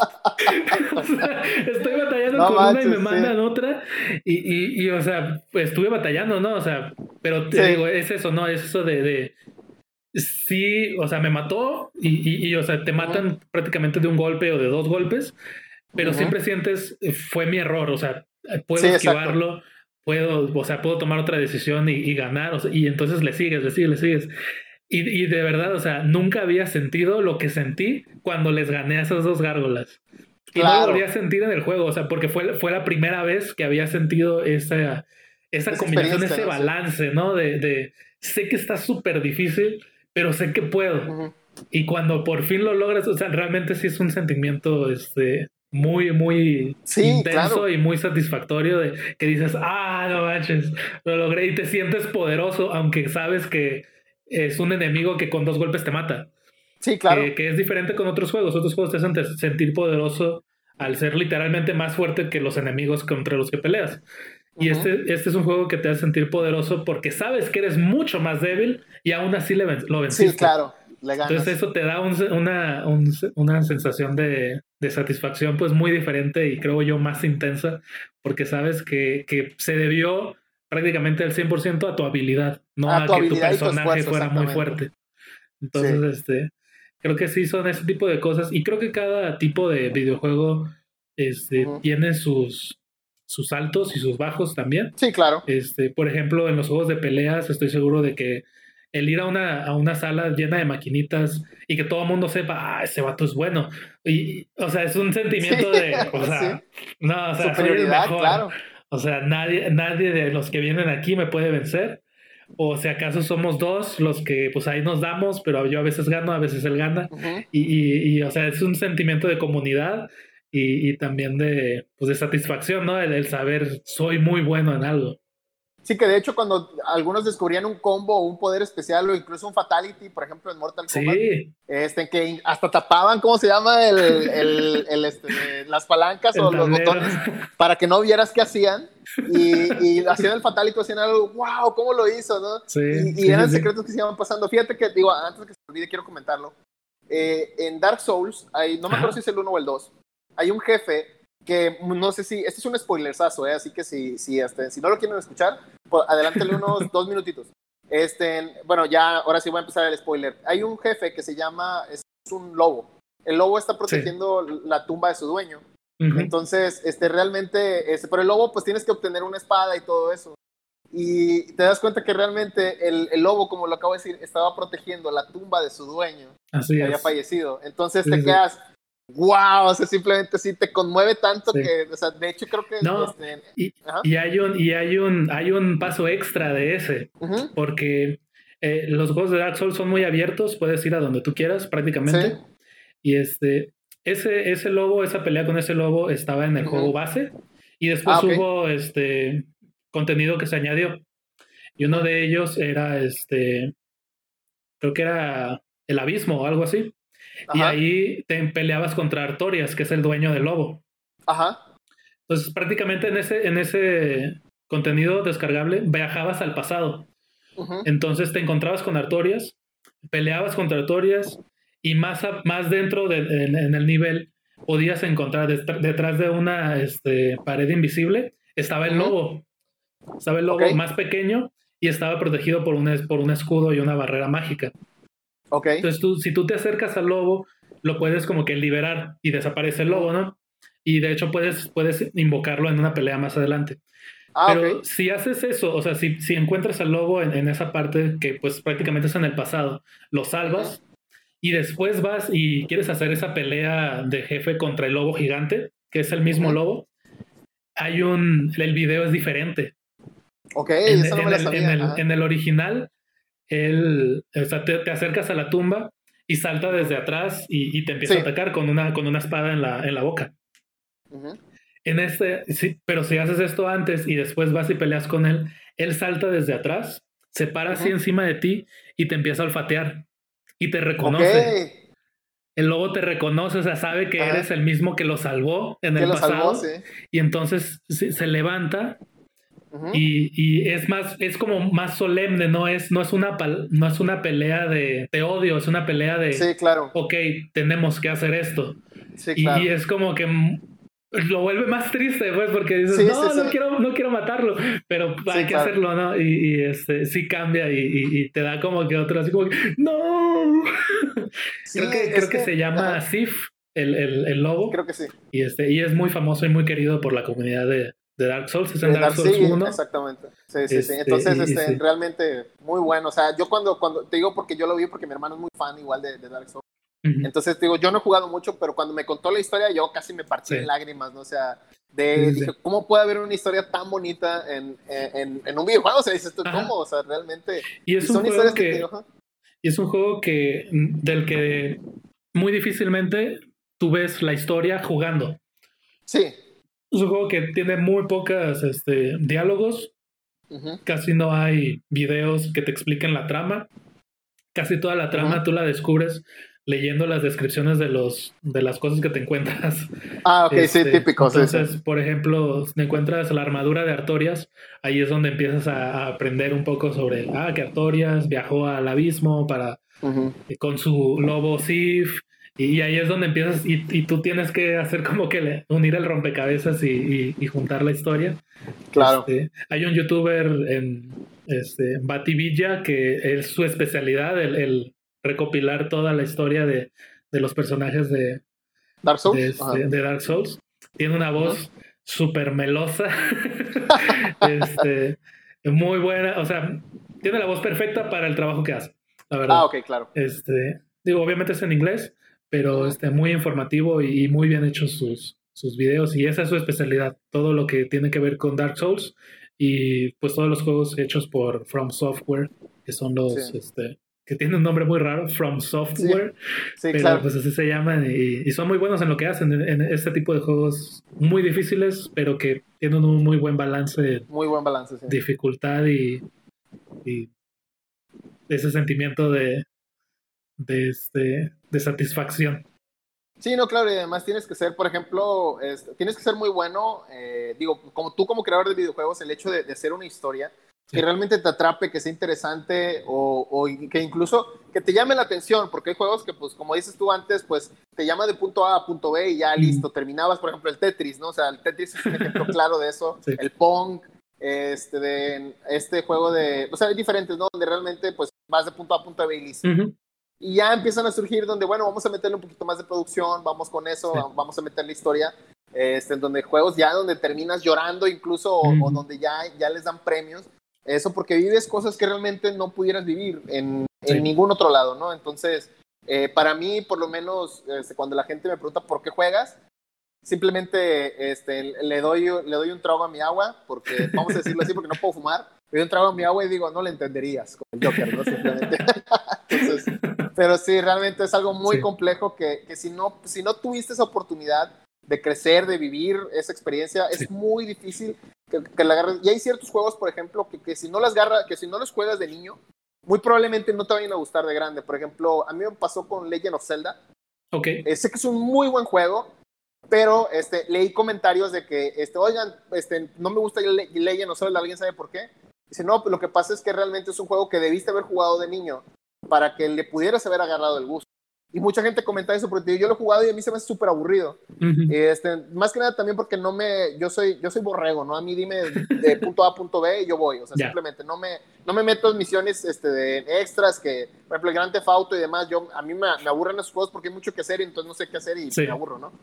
o sea, estoy batallando con una y me mandan otra. Y, y, y, o sea, pues estuve batallando, ¿no? O sea, pero te digo, es eso, ¿no? Es eso de, de sí, o sea, me mató y, y, o sea, te matan prácticamente de un golpe o de dos golpes, pero siempre sientes, fue mi error, o sea, puedo esquivarlo, puedo, o sea, puedo tomar otra decisión y, ganar, y entonces le sigues, le sigues, le sigues. Y, de verdad, o sea, nunca había sentido lo que sentí cuando les gané a esas dos gárgolas. Y no lo volví a sentir en el juego, o sea, porque fue, fue la primera vez que había sentido esa, esa, combinación, ese balance, ¿no? De, de sé que está súper difícil, pero sé que puedo. Y cuando por fin lo logras, o sea, realmente sí es un sentimiento este, muy, muy intenso y muy satisfactorio de que dices, ah, no manches, lo logré y te sientes poderoso, aunque sabes que es un enemigo que con dos golpes te mata. Sí, claro. Que, es diferente con otros juegos. Otros juegos te hacen sentir poderoso al ser literalmente más fuerte que los enemigos contra los que peleas. Y este, este es un juego que te hace sentir poderoso porque sabes que eres mucho más débil y aún así le, lo venciste. Sí, claro. Entonces eso te da una, una, sensación de, de, satisfacción pues muy diferente y creo yo más intensa porque sabes que, que se debió prácticamente al 100% a tu habilidad, no a, que tu personaje fuera muy fuerte. Entonces, este, creo que sí son ese tipo de cosas y creo que cada tipo de videojuego este, tiene sus, sus altos y sus bajos también. Sí, claro. Este, por ejemplo, en los juegos de peleas estoy seguro de que el ir a una, a una sala llena de maquinitas y que todo el mundo sepa, ah, ese vato es bueno. Y, o sea, es un sentimiento de, o sea, no, o sea, Superioridad, Claro. O sea, nadie, nadie de los que vienen aquí me puede vencer. O si acaso somos dos los que pues ahí nos damos, pero yo a veces gano, a veces él gana. y, y, o sea, es un sentimiento de comunidad y, y también de, pues, de satisfacción, ¿no? el, saber soy muy bueno en algo. Sí, que de hecho cuando algunos descubrían un combo o un poder especial o incluso un fatality, por ejemplo en Mortal Kombat, este, que hasta tapaban, ¿cómo se llama? El, el, el este, las palancas o los botones para que no vieras qué hacían. Y, y hacían el fatality, hacían algo, wow, ¿cómo lo hizo? ¿no? Sí, y, eran secretos que se iban pasando. Fíjate que, digo, antes que se olvide, quiero comentarlo. Eh, en Dark Souls, hay, no me acuerdo si es el 1 o el 2, hay un jefe que no sé si, este es un spoilersazo, ¿eh? así que si, si, este, si no lo quieren escuchar, pues adelántale unos dos minutitos. Este, bueno, ya, ahora sí voy a empezar el spoiler. Hay un jefe que se llama, es un lobo. El lobo está protegiendo la tumba de su dueño. Entonces, este, realmente, este, por el lobo, pues tienes que obtener una espada y todo eso. Y te das cuenta que realmente el, el lobo, como lo acabo de decir, estaba protegiendo la tumba de su dueño que había fallecido. Entonces te quedas, wow, o sea, simplemente sí te conmueve tanto que, o sea, de hecho creo que... No, este, y, hay un, y hay un, hay un paso extra de ese, porque eh, los juegos de Dark Souls son muy abiertos, puedes ir a donde tú quieras prácticamente. Y este, ese, ese lobo, esa pelea con ese lobo estaba en el juego base y después ah, hubo este contenido que se añadió. Y uno de ellos era este, creo que era el abismo o algo así. Y ahí te peleabas contra Artorias, que es el dueño del lobo. Ajá. Entonces, prácticamente en ese, en ese contenido descargable viajabas al pasado. Entonces te encontrabas con Artorias, peleabas contra Artorias y más, más dentro de, en, el nivel podías encontrar detrás de una este, pared invisible estaba el lobo. Estaba el lobo más pequeño y estaba protegido por un, por un escudo y una barrera mágica. Entonces, tú, si tú te acercas al lobo, lo puedes como que liberar y desaparece el lobo, ¿no? Y de hecho puedes, puedes invocarlo en una pelea más adelante. Ah, Pero si haces eso, o sea, si, si encuentras al lobo en, esa parte que pues prácticamente es en el pasado, lo salvas y después vas y quieres hacer esa pelea de jefe contra el lobo gigante, que es el mismo lobo, hay un, el video es diferente. Ok, en, no me el, en, el, original, él, o sea, te, acercas a la tumba y salta desde atrás y, te empieza a atacar con una, con una espada en la, en la boca. En este, sí, pero si haces esto antes y después vas y peleas con él, él salta desde atrás, se para así encima de ti y te empieza a olfatear y te reconoce. El lobo te reconoce, o sea, sabe que eres el mismo que lo salvó en el pasado. Y entonces se, levanta y, es más, es como más solemne, no es, no es, una, no es una pelea de, odio, es una pelea de, sí, claro. ok, tenemos que hacer esto. y, es como que lo vuelve más triste, pues, porque dices, no, no, Quiero, no quiero matarlo, pero hay que hacerlo, ¿no? Y, este, sí cambia y, te da como que otro, así como, no. creo que, creo que, se llama Sif, el, el, el, lobo. Creo que sí. Y, este, y es muy famoso y muy querido por la comunidad de, de Dark Souls. Es en Dark, Souls 1. Exactamente. Sí, sí, sí. Este, Entonces, este, realmente muy bueno. O sea, yo cuando, cuando, te digo porque yo lo vi porque mi hermano es muy fan igual de, de Dark Souls. Entonces, digo, yo no he jugado mucho, pero cuando me contó la historia, yo casi me partí en lágrimas, ¿no? O sea, de, dije, ¿cómo puede haber una historia tan bonita en, en, en un videojuego? O sea, dices tú, ¿cómo? O sea, realmente. Y es un juego que, y es un juego que, del que muy difícilmente tú ves la historia jugando. Sí. Es un juego que tiene muy pocas este, diálogos. Casi no hay videos que te expliquen la trama. Casi toda la trama tú la descubres leyendo las descripciones de los de las cosas que te encuentras. Ah, ok, sí, este, típico. Entonces, por ejemplo, te encuentras la armadura de Artorias, ahí es donde empiezas a, aprender un poco sobre, ah, que Artorias viajó al abismo para con su lobo Sif, y, ahí es donde empiezas, y, y, tú tienes que hacer como que unir el rompecabezas y, y juntar la historia. Claro. Este, hay un youtuber en este, Bativilla que es su especialidad, el recopilar toda la historia de, los personajes de Dark Souls. De, este, Dark Souls. Tiene una voz súper melosa. este, muy buena. O sea, tiene la voz perfecta para el trabajo que hace. La verdad. Ah, ok, claro. Este, digo, obviamente es en inglés, pero este, muy informativo y, muy bien hechos sus, sus videos. Y esa es su especialidad. Todo lo que tiene que ver con Dark Souls y pues todos los juegos hechos por From Software, que son los, este, que tiene un nombre muy raro, From Software. Sí, pero claro. pues así se llaman y, son muy buenos en lo que hacen, en, este tipo de juegos muy difíciles, pero que tienen un muy buen balance. Muy buen balance. Dificultad y, y ese sentimiento de, de, este, de satisfacción. Sí, no, claro, y además tienes que ser, por ejemplo, tienes que ser muy bueno, eh, digo, como tú como creador de videojuegos, el hecho de, de hacer una historia, que realmente te atrape, que sea interesante o, que incluso que te llame la atención, porque hay juegos que, pues, como dices tú antes, pues te llama de punto A a punto B y ya listo, terminabas, por ejemplo, el Tetris, ¿no? O sea, el Tetris es un ejemplo claro de eso, el Pong, este, de, este juego de, o sea, hay diferentes, ¿no? Donde realmente, pues, vas de punto A a punto B y listo. Y ya empiezan a surgir donde, bueno, vamos a meterle un poquito más de producción, vamos con eso, vamos a meter la historia, este, en donde juegos ya donde terminas llorando incluso, o, donde ya, ya les dan premios, eso porque vives cosas que realmente no pudieras vivir en, ningún otro lado, ¿no? Entonces, eh, para mí, por lo menos, este, cuando la gente me pregunta por qué juegas, simplemente este, le, doy, le doy un trago a mi agua, porque, vamos a decirlo así, porque no puedo fumar, doy un trago a mi agua y digo, no le entenderías, como el Joker, ¿no? Simplemente. pero sí, realmente es algo muy complejo que, que, si, no, si no tuviste esa oportunidad de crecer, de vivir esa experiencia, es muy difícil que, la agarres. Y hay ciertos juegos, por ejemplo, que, que si no las agarra, que si no los juegas de niño, muy probablemente no te vayan a gustar de grande. Por ejemplo, a mí me pasó con Legend of Zelda. Ok. Eh, sé que es un muy buen juego, pero este, leí comentarios de que, este, oigan, este, no me gusta Legend of Zelda, ¿alguien sabe por qué? Dice, no, lo que pasa es que realmente es un juego que debiste haber jugado de niño para que le pudieras haber agarrado el gusto. Y mucha gente comenta eso porque yo lo he jugado y a mí se me hace súper aburrido. este, más que nada también porque no me, yo soy, yo soy borrego, ¿no? A mí dime de punto A a punto B y yo voy. O sea, simplemente no me, no me meto en misiones este, de extras que, por ejemplo, el Grand Theft Auto y demás, yo, a mí me, me aburren esos juegos porque hay mucho que hacer y entonces no sé qué hacer y me aburro, ¿no?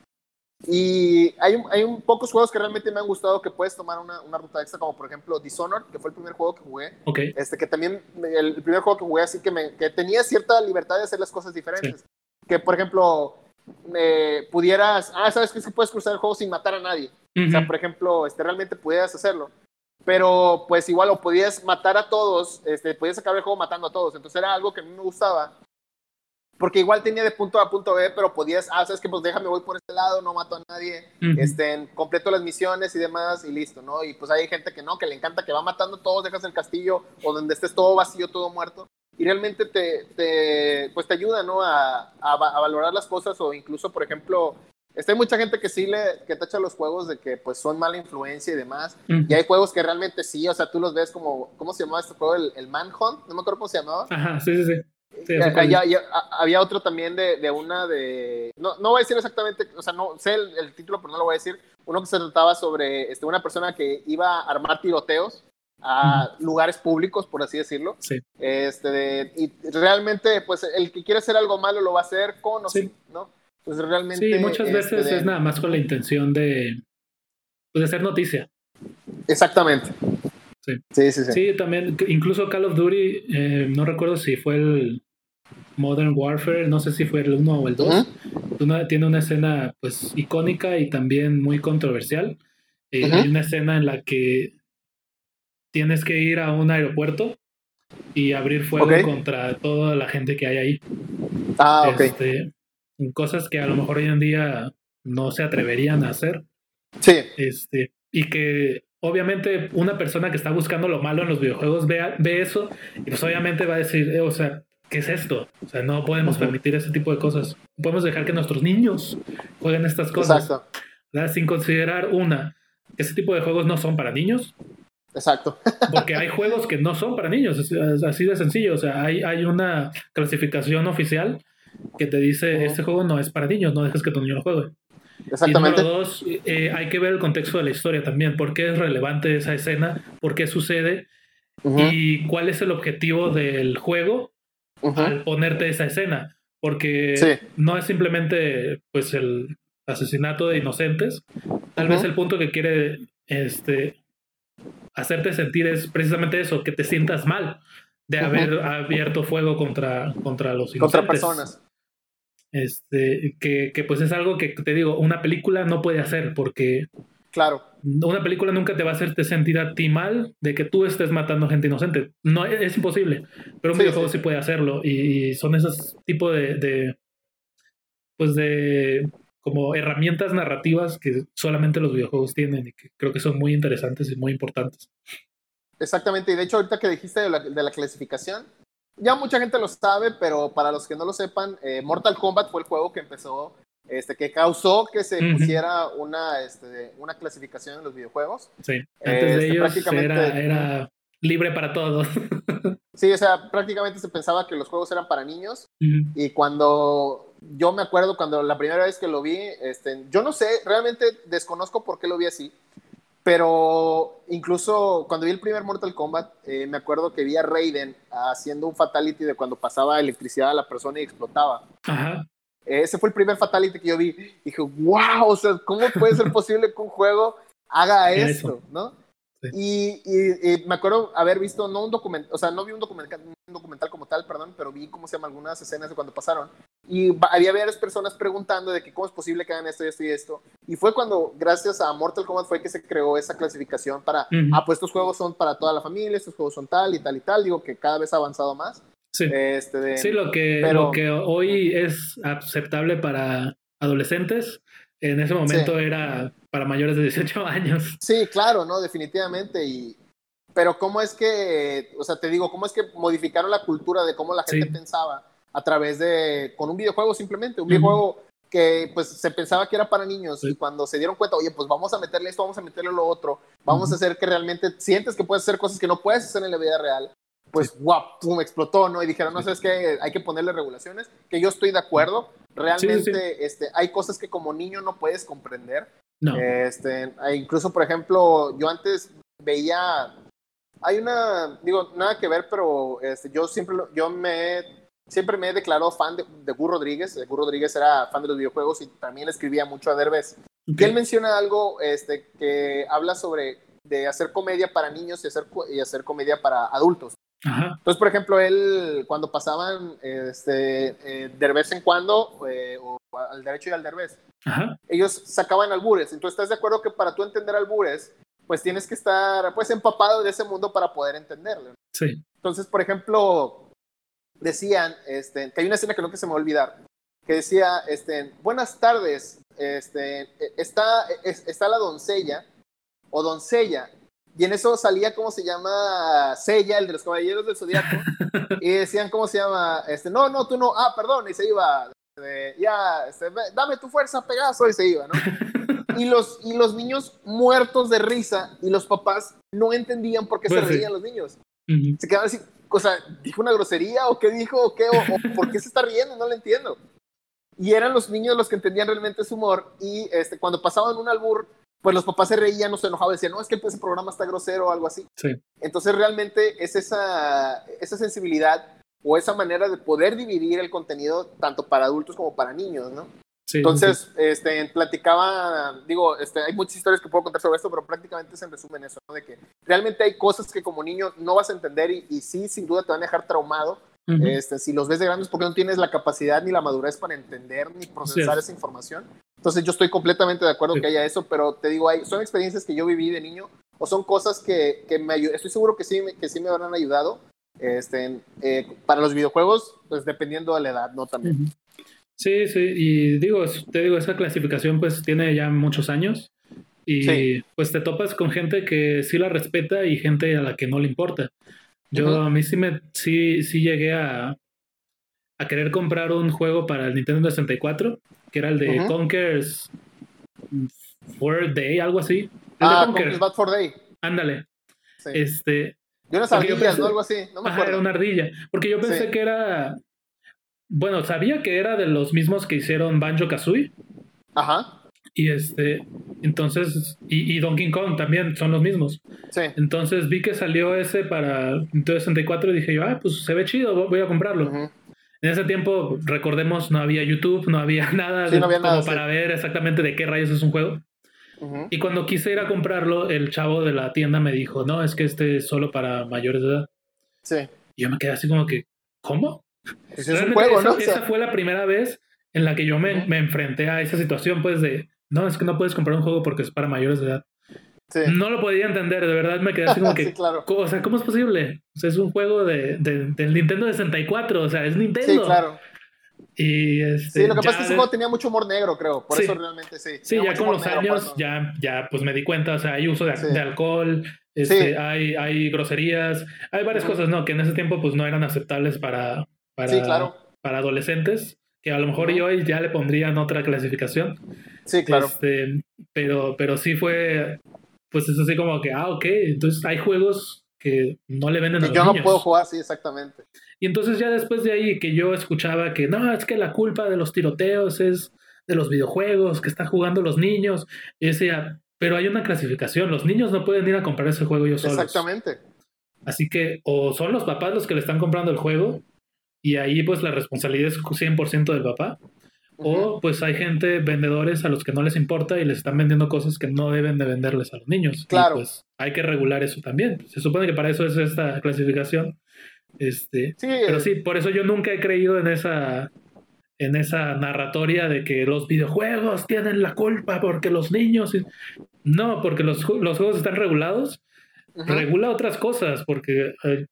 Y hay, hay un, pocos juegos que realmente me han gustado que puedes tomar una, una, ruta extra, como por ejemplo Dishonored, que fue el primer juego que jugué. Este, que también, el, primer juego que jugué así que, me, que tenía cierta libertad de hacer las cosas diferentes. Que, por ejemplo, eh, pudieras, ah, sabes que, que puedes cruzar el juego sin matar a nadie. O sea, por ejemplo, este, realmente pudieras hacerlo. pero pues igual o podías matar a todos, este, podías acabar el juego matando a todos, entonces era algo que a mí me gustaba, porque igual tenía de punto A a punto B, pero podías, ah, sabes que pues déjame voy por este lado, no mato a nadie, este, completo las misiones y demás y listo, ¿no? Y pues hay gente que no, que le encanta que va matando a todos, dejas el castillo o donde estés todo vacío, todo muerto y realmente te, te, pues te ayuda, ¿no? A, a, valorar las cosas o incluso, por ejemplo, está hay mucha gente que sí le que tacha los juegos de que pues son mala influencia y demás. Y hay juegos que realmente sí, o sea, tú los ves como, ¿cómo se llamaba este juego? El, el Manhunt, no me acuerdo cómo se llamaba. Ajá, sí, sí, sí. Eh, había otro también de, de, una de. No, no voy a decir exactamente, o sea, no sé el, el, título, pero no lo voy a decir. Uno que se trataba sobre este, una persona que iba a armar tiroteos a lugares públicos, por así decirlo. Sí. Este, y realmente, pues el que quiere hacer algo malo lo va a hacer con o sin, ¿no? Pues realmente. Sí, muchas veces este, es nada más con la intención de, pues, de hacer noticia. Exactamente. Sí. Sí, sí, sí. también, incluso Call of Duty, eh, no recuerdo si fue el Modern Warfare, no sé si fue el 1 o el 2, tiene una escena pues icónica y también muy controversial. Eh, hay una escena en la que tienes que ir a un aeropuerto y abrir fuego contra toda la gente que hay ahí. Ah, ok. Este, cosas que a lo mejor hoy en día no se atreverían a hacer. Sí. Este, y que obviamente una persona que está buscando lo malo en los videojuegos ve, ve eso y pues obviamente va a decir, eh, o sea, ¿qué es esto? O sea, no podemos permitir ese tipo de cosas. Podemos dejar que nuestros niños jueguen estas cosas. Exacto. Sin considerar una, ese tipo de juegos no son para niños. Exacto. Porque hay juegos que no son para niños, es, así de sencillo. O sea, hay, hay una clasificación oficial que te dice, este juego no es para niños, no dejes que tu niño lo juegue. Exactamente. Y número dos, eh, hay que ver el contexto de la historia también, por qué es relevante esa escena, por qué sucede y cuál es el objetivo del juego al ponerte esa escena. Porque no es simplemente pues el asesinato de inocentes, tal vez el punto que quiere este, hacerte sentir es precisamente eso, que te sientas mal de haber abierto fuego contra, contra los inocentes. Contra personas. Este, que, que, pues es algo que te digo, una película no puede hacer porque... Claro. Una película nunca te va a hacerte sentir a ti mal de que tú estés matando gente inocente. No, es, imposible. Pero un videojuego sí. puede hacerlo. Y, son esos tipos de, de, Pues de como herramientas narrativas que solamente los videojuegos tienen y que creo que son muy interesantes y muy importantes. Exactamente, y de hecho ahorita que dijiste de la, clasificación, ya mucha gente lo sabe, pero para los que no lo sepan, eh, Mortal Kombat fue el juego que empezó, este, que causó que se pusiera una, este, una clasificación en los videojuegos. Sí, antes de este, ellos era, era libre para todos. sí, o sea, prácticamente se pensaba que los juegos eran para niños y cuando yo me acuerdo cuando la primera vez que lo vi, este, yo no sé, realmente desconozco por qué lo vi así, pero incluso cuando vi el primer Mortal Kombat, eh, me acuerdo que vi a Raiden haciendo un fatality de cuando pasaba electricidad a la persona y explotaba. Ese fue el primer fatality que yo vi. Dije, wow, o sea, ¿cómo puede ser posible que un juego haga esto, no? Y, me acuerdo haber visto, no un documental, o sea, no vi un documental, un documental como tal, perdón, pero vi cómo se llama algunas escenas de cuando pasaron. Y había varias personas preguntando de que cómo es posible que hagan esto y esto y esto. Y fue cuando, gracias a Mortal Kombat, fue que se creó esa clasificación para, ah, pues estos juegos son para toda la familia, estos juegos son tal y tal y tal. Digo que cada vez ha avanzado más. Sí, este sí lo, que, lo que hoy es aceptable para adolescentes, en ese momento era para mayores de 18 años. Sí, claro, no, definitivamente. Y, pero cómo es que, o sea, te digo, cómo es que modificaron la cultura de cómo la gente pensaba a través de, con un videojuego simplemente, un videojuego que pues se pensaba que era para niños y cuando se dieron cuenta, oye, pues vamos a meterle esto, vamos a meterle lo otro, vamos a hacer que realmente sientes que puedes hacer cosas que no puedes hacer en la vida real, pues guau, pum, explotó, ¿no? Y dijeron, no, sabes que hay que ponerle regulaciones, que yo estoy de acuerdo, realmente Este, hay cosas que como niño no puedes comprender. No. Este, incluso, por ejemplo, yo antes veía, hay una, digo, nada que ver, pero este, yo siempre, yo me, siempre me he declarado fan de, de Gur Rodríguez. De Gur Rodríguez era fan de los videojuegos y también escribía mucho a Derbez. Y él menciona algo este, que habla sobre de hacer comedia para niños y hacer, y hacer comedia para adultos. Entonces, por ejemplo, él, cuando pasaban este, eh, de vez en cuando, eh, o al derecho y al derbez, ellos sacaban albures. Entonces, ¿estás de acuerdo que para tú entender albures, pues tienes que estar pues empapado de ese mundo para poder entenderlo. Sí. Entonces, por ejemplo, decían, este, que hay una escena que no que se me va a olvidar, que decía, este, buenas tardes, este, está, está la doncella o doncella, y en eso salía, ¿cómo se llama? Sella, el de los caballeros del zodiaco, y decían, ¿cómo se llama? Este, no, no, tú no, ah, perdón, y se iba, ya, este, dame tu fuerza, Pegaso, y se iba, ¿no? Y los, y los niños muertos de risa, y los papás no entendían por qué se pues reían los niños. Se quedaban así, o sea, ¿dijo una grosería o qué dijo o qué? O, por qué se está riendo? No lo entiendo. Y eran los niños los que entendían realmente su humor y este, cuando pasaban un albur, pues los papás se reían, no se enojaban, decían, no, es que ese programa está grosero o algo así. Sí. Entonces realmente es esa, esa sensibilidad o esa manera de poder dividir el contenido tanto para adultos como para niños, ¿no? Entonces, Este, platicaba, digo, este, hay muchas historias que puedo contar sobre esto, pero prácticamente se resumen eso, ¿no? de que realmente hay cosas que como niño no vas a entender y, y sí, sin duda te van a dejar traumado. Este, si los ves de grandes porque no tienes la capacidad ni la madurez para entender ni procesar esa información. Entonces yo estoy completamente de acuerdo que haya eso, pero te digo, hay, son experiencias que yo viví de niño o son cosas que, que me estoy seguro que sí, que sí me habrán ayudado. Este, eh, para los videojuegos, pues dependiendo de la edad, ¿no? También. Sí, sí, y digo, te digo, esa clasificación pues tiene ya muchos años y pues te topas con gente que sí la respeta y gente a la que no le importa. Yo a mí sí me sí, sí llegué a, a querer comprar un juego para el Nintendo 64, que era el de Conker's for Day, algo así. ah, Conker's Bad for Day. Ándale. Este, yo unas ardillas, ¿no? Algo así. No me era una ardilla. Porque yo pensé que era bueno, sabía que era de los mismos que hicieron Banjo Kazooie. Ajá. Y este, entonces, y, Donkey Kong también son los mismos. Sí. Entonces vi que salió ese para Nintendo 64 y dije yo, ah, pues se ve chido, voy a comprarlo. En ese tiempo, recordemos, no había YouTube, no había nada, como para ver exactamente de qué rayos es un juego. Y cuando quise ir a comprarlo, el chavo de la tienda me dijo, no, es que este es solo para mayores de edad. Sí. Y yo me quedé así como que, ¿cómo? Ese es un juego, ¿no? Esa, fue la primera vez en la que yo me, me, enfrenté a esa situación, pues de, no, es que no puedes comprar un juego porque es para mayores de edad. Sí. No lo podía entender, de verdad me quedé así como que, sí, claro. o sea, ¿cómo es posible? O sea, es un juego de, de, del Nintendo 64, o sea, es Nintendo. Sí, claro. Y este, sí, lo que pasa es que ese juego tenía mucho humor negro, creo. Por eso realmente sí. Sí, ya con los años ya, ya pues me di cuenta, o sea, hay uso de, de alcohol, este, hay, hay groserías, hay varias cosas, ¿no? Que en ese tiempo pues no eran aceptables para, para, claro. para adolescentes, que a lo mejor yo ya le pondrían otra clasificación. Sí, claro. Este, pero, pero sí fue, pues es así como que, ah, ok, entonces hay juegos que no le venden a los yo no puedo jugar, sí, exactamente. Y entonces ya después de ahí que yo escuchaba que no, es que la culpa de los tiroteos es de los videojuegos que están jugando los niños. Y decía, pero hay una clasificación, los niños no pueden ir a comprar ese juego ellos solos. Exactamente. Así que o son los papás los que le están comprando el juego y ahí pues la responsabilidad es 100% del papá. O pues hay gente, vendedores a los que no les importa y les están vendiendo cosas que no deben de venderles a los niños. Claro. pues hay que regular eso también. Se supone que para eso es esta clasificación. Este, sí, pero sí, por eso yo nunca he creído en esa en esa narratoria de que los videojuegos tienen la culpa porque los niños no, porque los, los juegos están regulados. Regula otras cosas porque eh,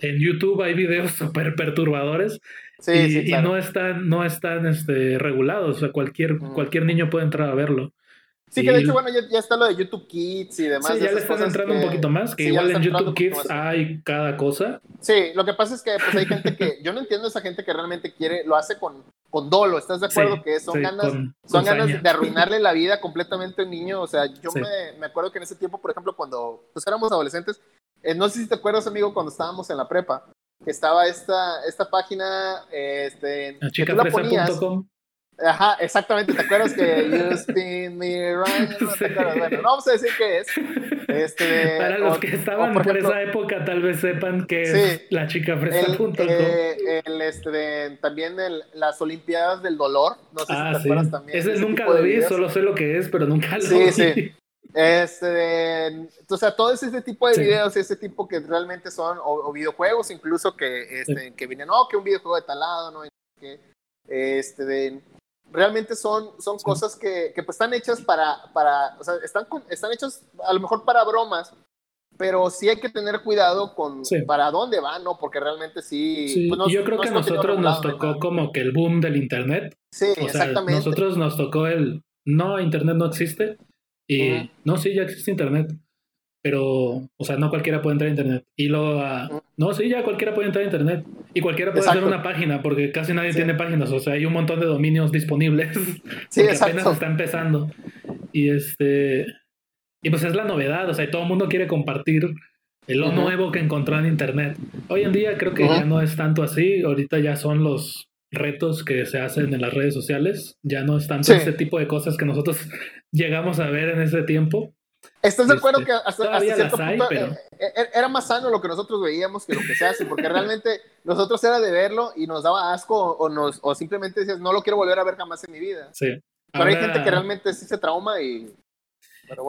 en YouTube hay videos súper perturbadores y, no están, no están este, regulados. O sea, cualquier, cualquier niño puede entrar a verlo. Sí, que de hecho, bueno, ya, está lo de YouTube Kids y demás. Sí, ya le están entrando un poquito más, que igual en YouTube Kids hay cada cosa. Sí, lo que pasa es que pues, hay gente que, yo no entiendo esa gente que realmente quiere, lo hace con, con dolo, ¿estás de acuerdo? que son ganas, son ganas de arruinarle la vida completamente a un niño. O sea, yo me, me, acuerdo que en ese tiempo, por ejemplo, cuando pues, éramos adolescentes, eh, no sé si te acuerdas, amigo, cuando estábamos en la prepa, que estaba esta, esta página, este, que tú la ponías. Ajá, exactamente, ¿te acuerdas que you spin me right? No, te acuerdas? Bueno, no vamos a decir qué es. Este, Para los que estaban por, esa época, tal vez sepan que es la chica fresa.com. Eh, el, este, también el, las Olimpiadas del Dolor, no sé si ah, te acuerdas también. Ese, nunca lo vi, solo sé lo que es, pero nunca lo sí, vi. Sí, sí. Este, o sea, todo ese tipo de videos, ese tipo que realmente son, o, videojuegos incluso que, este, que vienen, no, que un videojuego de talado, ¿no? Que, este, realmente son, son cosas que, que, pues están hechas para, para o sea, están, están hechas a lo mejor para bromas, pero sí hay que tener cuidado con para dónde van, ¿no? Porque realmente sí. Pues yo creo que a nosotros nos tocó como que el boom del Internet. Sí, exactamente. Nosotros nos tocó el, no, Internet no existe. Y no, sí, ya existe Internet. Pero, o sea, no cualquiera puede entrar a Internet. Y luego, no, sí, ya cualquiera puede entrar a Internet. Y cualquiera puede hacer una página, porque casi nadie tiene páginas. O sea, hay un montón de dominios disponibles. Sí, porque apenas está empezando. Y este. Y pues es la novedad, o sea, todo el mundo quiere compartir lo nuevo que encontró en Internet. Hoy en día creo que ya no es tanto así, ahorita ya son los retos que se hacen en las redes sociales, ya no es tanto ese tipo de cosas que nosotros llegamos a ver en ese tiempo. ¿Estás de acuerdo este, que hasta, cierto punto eh, eh, era más sano lo que nosotros veíamos que lo que se hace? Porque realmente nosotros era de verlo y nos daba asco o, nos, o simplemente decías, no lo quiero volver a ver jamás en mi vida. Sí. Pero hay gente que realmente sí se trauma y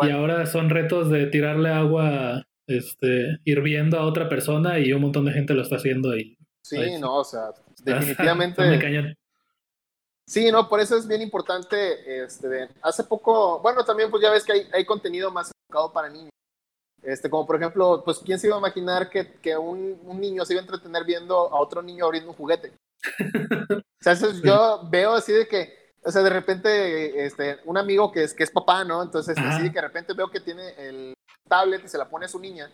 y ahora son retos de tirarle agua este, hirviendo a otra persona y un montón de gente lo está haciendo ahí. Sí, no, o sea, definitivamente. Sí, no, por eso es bien importante. Este, hace poco, bueno, también pues ya ves que hay, hay contenido más enfocado para niños. Este, como por ejemplo, pues quién se iba a imaginar que, que un, un, niño se iba a entretener viendo a otro niño abriendo un juguete. o sea, eso yo veo así de que o sea, de repente, este, un amigo que es, que es papá, ¿no? Entonces, así que de repente veo que tiene el tablet y se la pone a su niña.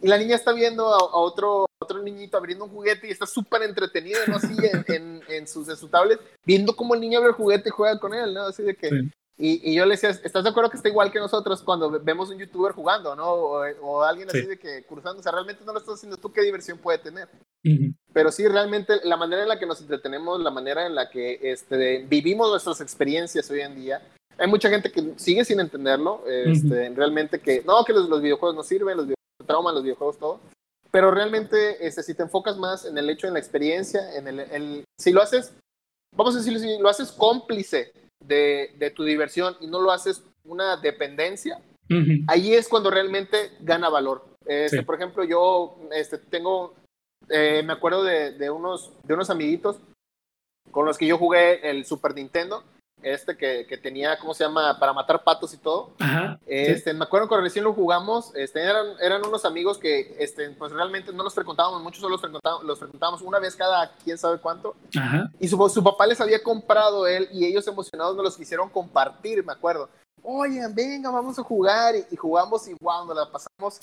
Y la niña está viendo a, otro, otro niñito abriendo un juguete y está súper entretenido, ¿no? Así en, en, su, su tablet, viendo cómo el niño abre el juguete y juega con él, ¿no? Así de que... Y, y, yo le decía, ¿estás de acuerdo que está igual que nosotros cuando vemos un youtuber jugando, ¿no? O, o alguien así de que cruzando, o sea, realmente no lo estás haciendo tú, ¿qué diversión puede tener? Pero sí, realmente la manera en la que nos entretenemos, la manera en la que este, vivimos nuestras experiencias hoy en día, hay mucha gente que sigue sin entenderlo, este, realmente que, no, que los, videojuegos no sirven, los videojuegos trauman, los videojuegos todo, pero realmente este, si te enfocas más en el hecho, en la experiencia, en el, si lo haces, vamos a decirlo, si lo haces cómplice de, tu diversión y no lo haces una dependencia, ahí es cuando realmente gana valor. Este, Por ejemplo, yo este, tengo, eh, me acuerdo de, de, unos, de unos amiguitos con los que yo jugué el Super Nintendo este que, que, tenía, ¿cómo se llama? Para matar patos y todo. este, Me acuerdo cuando recién lo jugamos, este, eran, eran unos amigos que este, pues realmente no los frecuentábamos mucho, solo los frecuentábamos, los frecuentábamos una vez cada quién sabe cuánto. Y su, su, papá les había comprado él y ellos emocionados nos los quisieron compartir, me acuerdo. Oye, venga, vamos a jugar y, jugamos y wow, nos la pasamos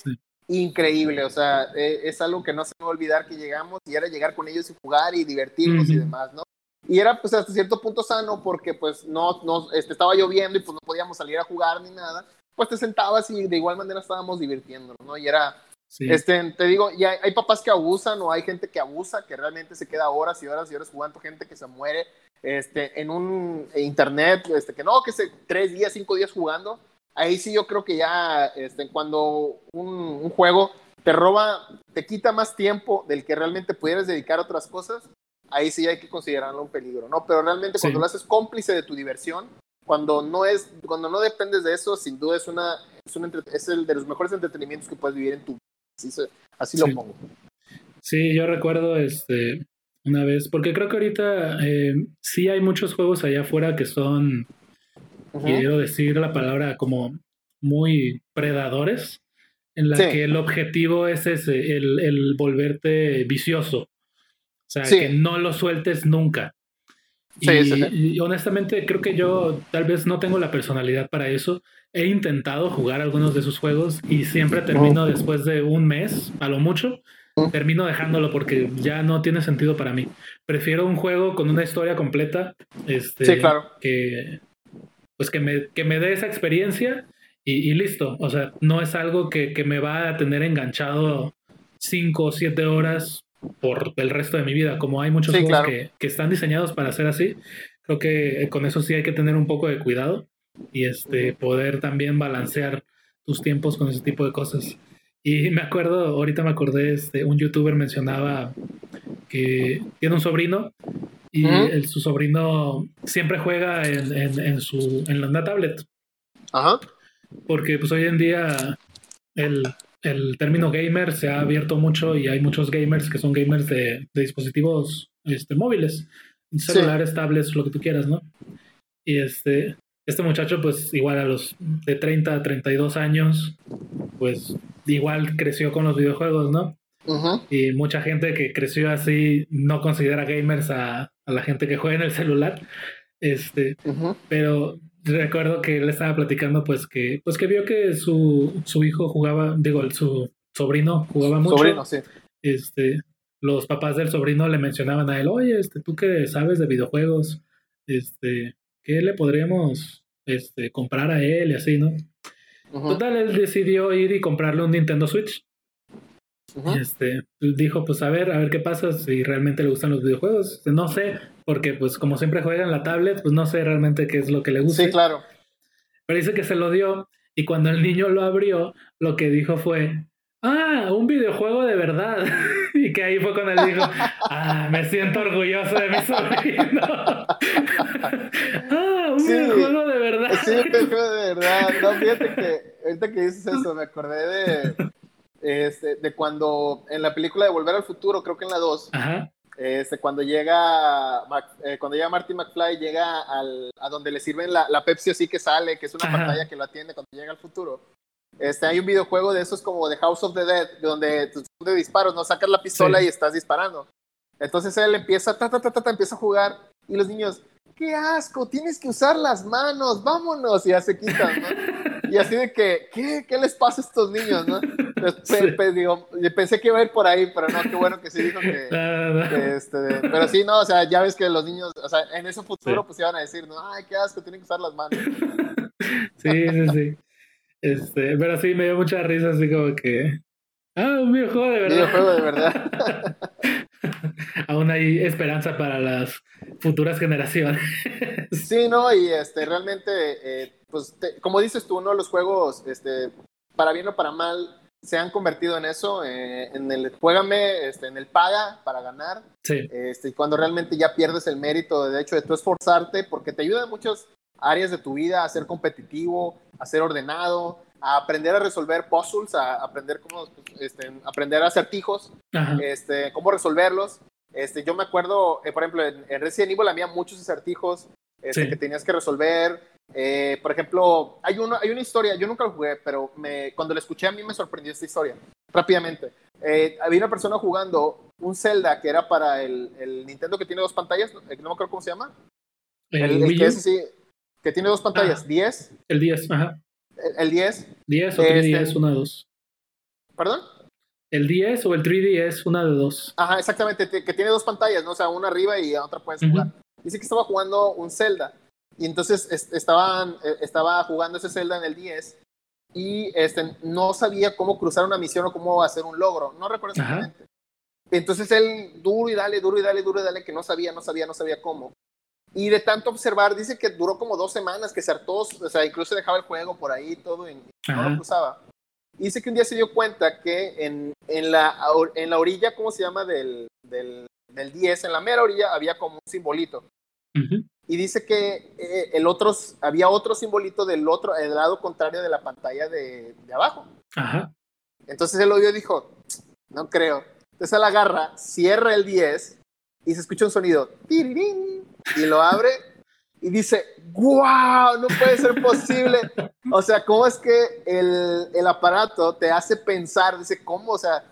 increíble. O sea, eh, es algo que no se me va a olvidar que llegamos y era llegar con ellos y jugar y divertirnos y demás, ¿no? Y era pues hasta cierto punto sano porque pues no, no este, estaba lloviendo y pues no podíamos salir a jugar ni nada. Pues te sentabas y de igual manera estábamos divirtiéndonos, ¿no? Y era, este, te digo, y hay, papás que abusan o hay gente que abusa, que realmente se queda horas y horas y horas jugando, gente que se muere este, en un internet, este, que no, que se tres días, cinco días jugando. Ahí sí yo creo que ya, este, cuando un, un juego te roba, te quita más tiempo del que realmente pudieras dedicar a otras cosas, ahí sí hay que considerarlo un peligro, ¿no? Pero realmente cuando lo haces cómplice de tu diversión, cuando no es, cuando no dependes de eso, sin duda es una, es, un es el de los mejores entretenimientos que puedes vivir en tu vida. Así, así lo pongo. Sí, yo recuerdo este una vez, porque creo que ahorita eh, sí hay muchos juegos allá afuera que son, quiero decir la palabra como muy predadores, en la que el objetivo es ese, el, el volverte vicioso. O sea, que no lo sueltes nunca. y, honestamente creo que yo tal vez no tengo la personalidad para eso. He intentado jugar algunos de sus juegos y siempre termino después de un mes, a lo mucho, termino dejándolo porque ya no tiene sentido para mí. Prefiero un juego con una historia completa, este, claro. que pues que me, que me dé esa experiencia y, listo. O sea, no es algo que, que me va a tener enganchado cinco o siete horas por el resto de mi vida. Como hay muchos juegos que, están diseñados para ser así, creo que con eso sí hay que tener un poco de cuidado y este, poder también balancear tus tiempos con ese tipo de cosas. Y me acuerdo, ahorita me acordé, este, un youtuber mencionaba que tiene un sobrino y su sobrino siempre juega en, su, en la tablet. Ajá. Porque pues hoy en día el, el término gamer se ha abierto mucho y hay muchos gamers que son gamers de, dispositivos este, móviles, celulares, tablets, lo que tú quieras, ¿no? Y este, este muchacho, pues igual a los de 30 a 32 años, pues igual creció con los videojuegos, ¿no? Y mucha gente que creció así no considera gamers a, la gente que juega en el celular. Este, pero recuerdo que él estaba platicando pues que pues que vio que su, su hijo jugaba, digo, su sobrino jugaba mucho. Sobrino, sí. Este, los papás del sobrino le mencionaban a él, oye, este, tú que sabes de videojuegos, este, ¿qué le podríamos este, comprar a él y así, ¿no? Total, él decidió ir y comprarle un Nintendo Switch. Este, dijo, pues a ver, a ver qué pasa, si realmente le gustan los videojuegos. No sé, porque pues como siempre juega en la tablet, pues no sé realmente qué es lo que le gusta. Sí, claro. Pero dice que se lo dio y cuando el niño lo abrió, lo que dijo fue, ah, un videojuego de verdad. y que ahí fue cuando él dijo, ah, me siento orgulloso de mi sobrino. ah, un videojuego de verdad. Sí, un videojuego de verdad. No, fíjate que ahorita que dices eso, me acordé de, este, de cuando en la película de Volver al Futuro, creo que en la 2, Este, cuando llega eh, cuando llega Marty McFly llega al, a donde le sirven la, la Pepsi así que sale que es una pantalla que lo atiende cuando llega al futuro. Este, hay un videojuego de esos como The House of the Dead, donde tú de disparos, no sacas la pistola y estás disparando. Entonces él empieza, ta, ta, ta, ta, empieza a jugar y los niños, qué asco, tienes que usar las manos, vámonos, y ya se quitan, ¿no? Y así de que, ¿qué, qué les pasa a estos niños, no? digo, pensé que iba a ir por ahí, pero no, qué bueno que sí dijo que, este, pero sí, no, o sea, ya ves que los niños, o sea, en ese futuro pues iban a decir, no, ay, qué asco, tienen que usar las manos. Sí, sí, sí. Este, pero sí, me dio mucha risa, así como que. Ah, un videojuego de verdad. Videojuego de verdad. Aún hay esperanza para las futuras generaciones. sí, no, y este, realmente, eh, pues, como dices tú, ¿no? Los juegos, este, para bien o para mal, se han convertido en eso, eh, en el juégame, este, en el paga para ganar. Sí. Este, cuando realmente ya pierdes el mérito, de hecho, de tú esforzarte, porque te ayuda en muchos áreas de tu vida a ser competitivo, a ser ordenado, a aprender a resolver puzzles, a aprender cómo, este, aprender acertijos, este, cómo resolverlos. Este, yo me acuerdo, eh, por ejemplo, en, Resident Evil había muchos acertijos este, que tenías que resolver. Eh, por ejemplo, hay, uno, hay una historia, yo nunca lo jugué, pero me, cuando la escuché a mí me sorprendió esta historia, rápidamente. Eh, había una persona jugando un Zelda que era para el, el Nintendo que tiene dos pantallas, no me acuerdo cómo se llama. El, el que es así, que tiene dos pantallas, 10. Ah, el 10, ajá. El, 10. 10 o 3DS, este, una de dos. ¿Perdón? El 10 o el 3DS, una de dos. Ajá, exactamente, que tiene dos pantallas, ¿no? O sea, una arriba y otra puedes jugar. Dice que estaba jugando un Zelda. Y entonces estaban, eh, estaba jugando ese Zelda en el 10 y este, no sabía cómo cruzar una misión o cómo hacer un logro. No recuerdo exactamente. Entonces él duro y dale, duro y dale, duro y dale, que no sabía, no sabía, no sabía cómo. Y de tanto observar, dice que duró como dos semanas, que se hartó, o sea, incluso dejaba el juego por ahí todo y no lo cruzaba. dice que un día se dio cuenta que en, en, la, en la orilla, ¿cómo se llama? Del, del, del 10, en la mera orilla había como un simbolito. Y dice que eh, el otro, había otro simbolito del otro, el lado contrario de la pantalla de, de abajo. Ajá. Entonces él lo vio y dijo, no creo. Entonces él agarra, cierra el 10 y se escucha un sonido. Y lo abre y dice, ¡Wow! No puede ser posible. O sea, ¿cómo es que el, el aparato te hace pensar? Dice, ¿cómo? O sea,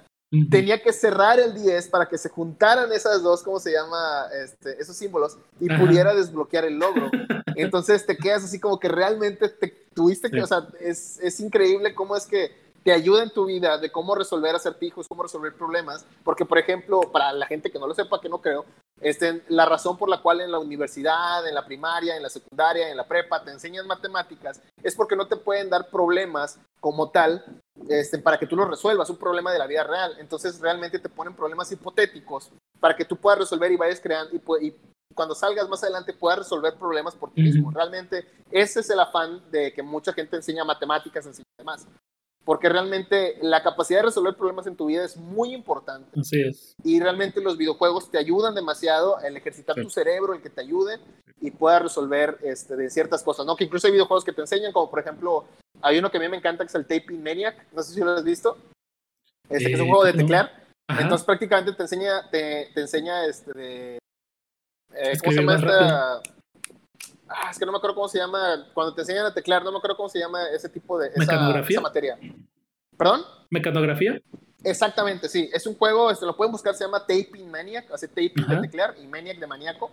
tenía que cerrar el 10 para que se juntaran esas dos, ¿cómo se llama? Este, esos símbolos y pudiera desbloquear el logro. Entonces te quedas así como que realmente te tuviste que, o sea, es, es increíble cómo es que te ayuda en tu vida de cómo resolver acertijos, cómo resolver problemas, porque por ejemplo, para la gente que no lo sepa, que no creo, este, la razón por la cual en la universidad, en la primaria, en la secundaria, en la prepa te enseñan matemáticas es porque no te pueden dar problemas como tal este, para que tú los resuelvas, un problema de la vida real. Entonces realmente te ponen problemas hipotéticos para que tú puedas resolver y vayas creando y, y cuando salgas más adelante puedas resolver problemas por ti mismo. Realmente ese es el afán de que mucha gente enseña matemáticas, enseña demás porque realmente la capacidad de resolver problemas en tu vida es muy importante. Así es. Y realmente los videojuegos te ayudan demasiado el ejercitar tu cerebro, el que te ayude y puedas resolver este, de ciertas cosas, ¿no? Que incluso hay videojuegos que te enseñan, como por ejemplo, hay uno que a mí me encanta que es el Taping Maniac, no sé si lo has visto, este, que es un juego de eh, teclear. Entonces prácticamente te enseña, te, te enseña este de, eh, ¿cómo se llama esta? Ah, es que no me acuerdo cómo se llama, cuando te enseñan a teclar, no me acuerdo cómo se llama ese tipo de, esa, esa materia. ¿Perdón? ¿Mecanografía? Exactamente, sí. Es un juego, este, lo pueden buscar, se llama Taping Maniac, hace taping de teclear y Maniac de maníaco.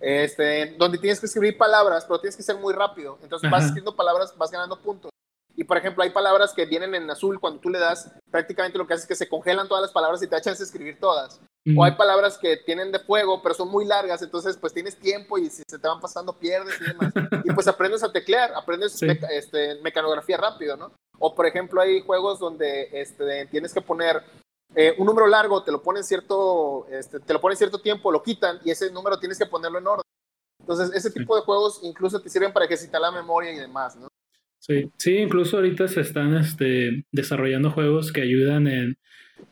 Este, donde tienes que escribir palabras, pero tienes que ser muy rápido. Entonces vas escribiendo palabras, vas ganando puntos. Y por ejemplo, hay palabras que vienen en azul, cuando tú le das, prácticamente lo que hace es que se congelan todas las palabras y te echas a escribir todas. O hay palabras que tienen de fuego, pero son muy largas, entonces pues tienes tiempo y si se te van pasando pierdes y demás. y pues aprendes a teclear, aprendes este, mecanografía rápido, ¿no? O por ejemplo hay juegos donde este, tienes que poner eh, un número largo, te lo ponen cierto, este, te lo ponen cierto tiempo, lo quitan y ese número tienes que ponerlo en orden. Entonces ese tipo de juegos incluso te sirven para ejercitar la memoria y demás, ¿no? Sí, sí, incluso ahorita se están este, desarrollando juegos que ayudan en,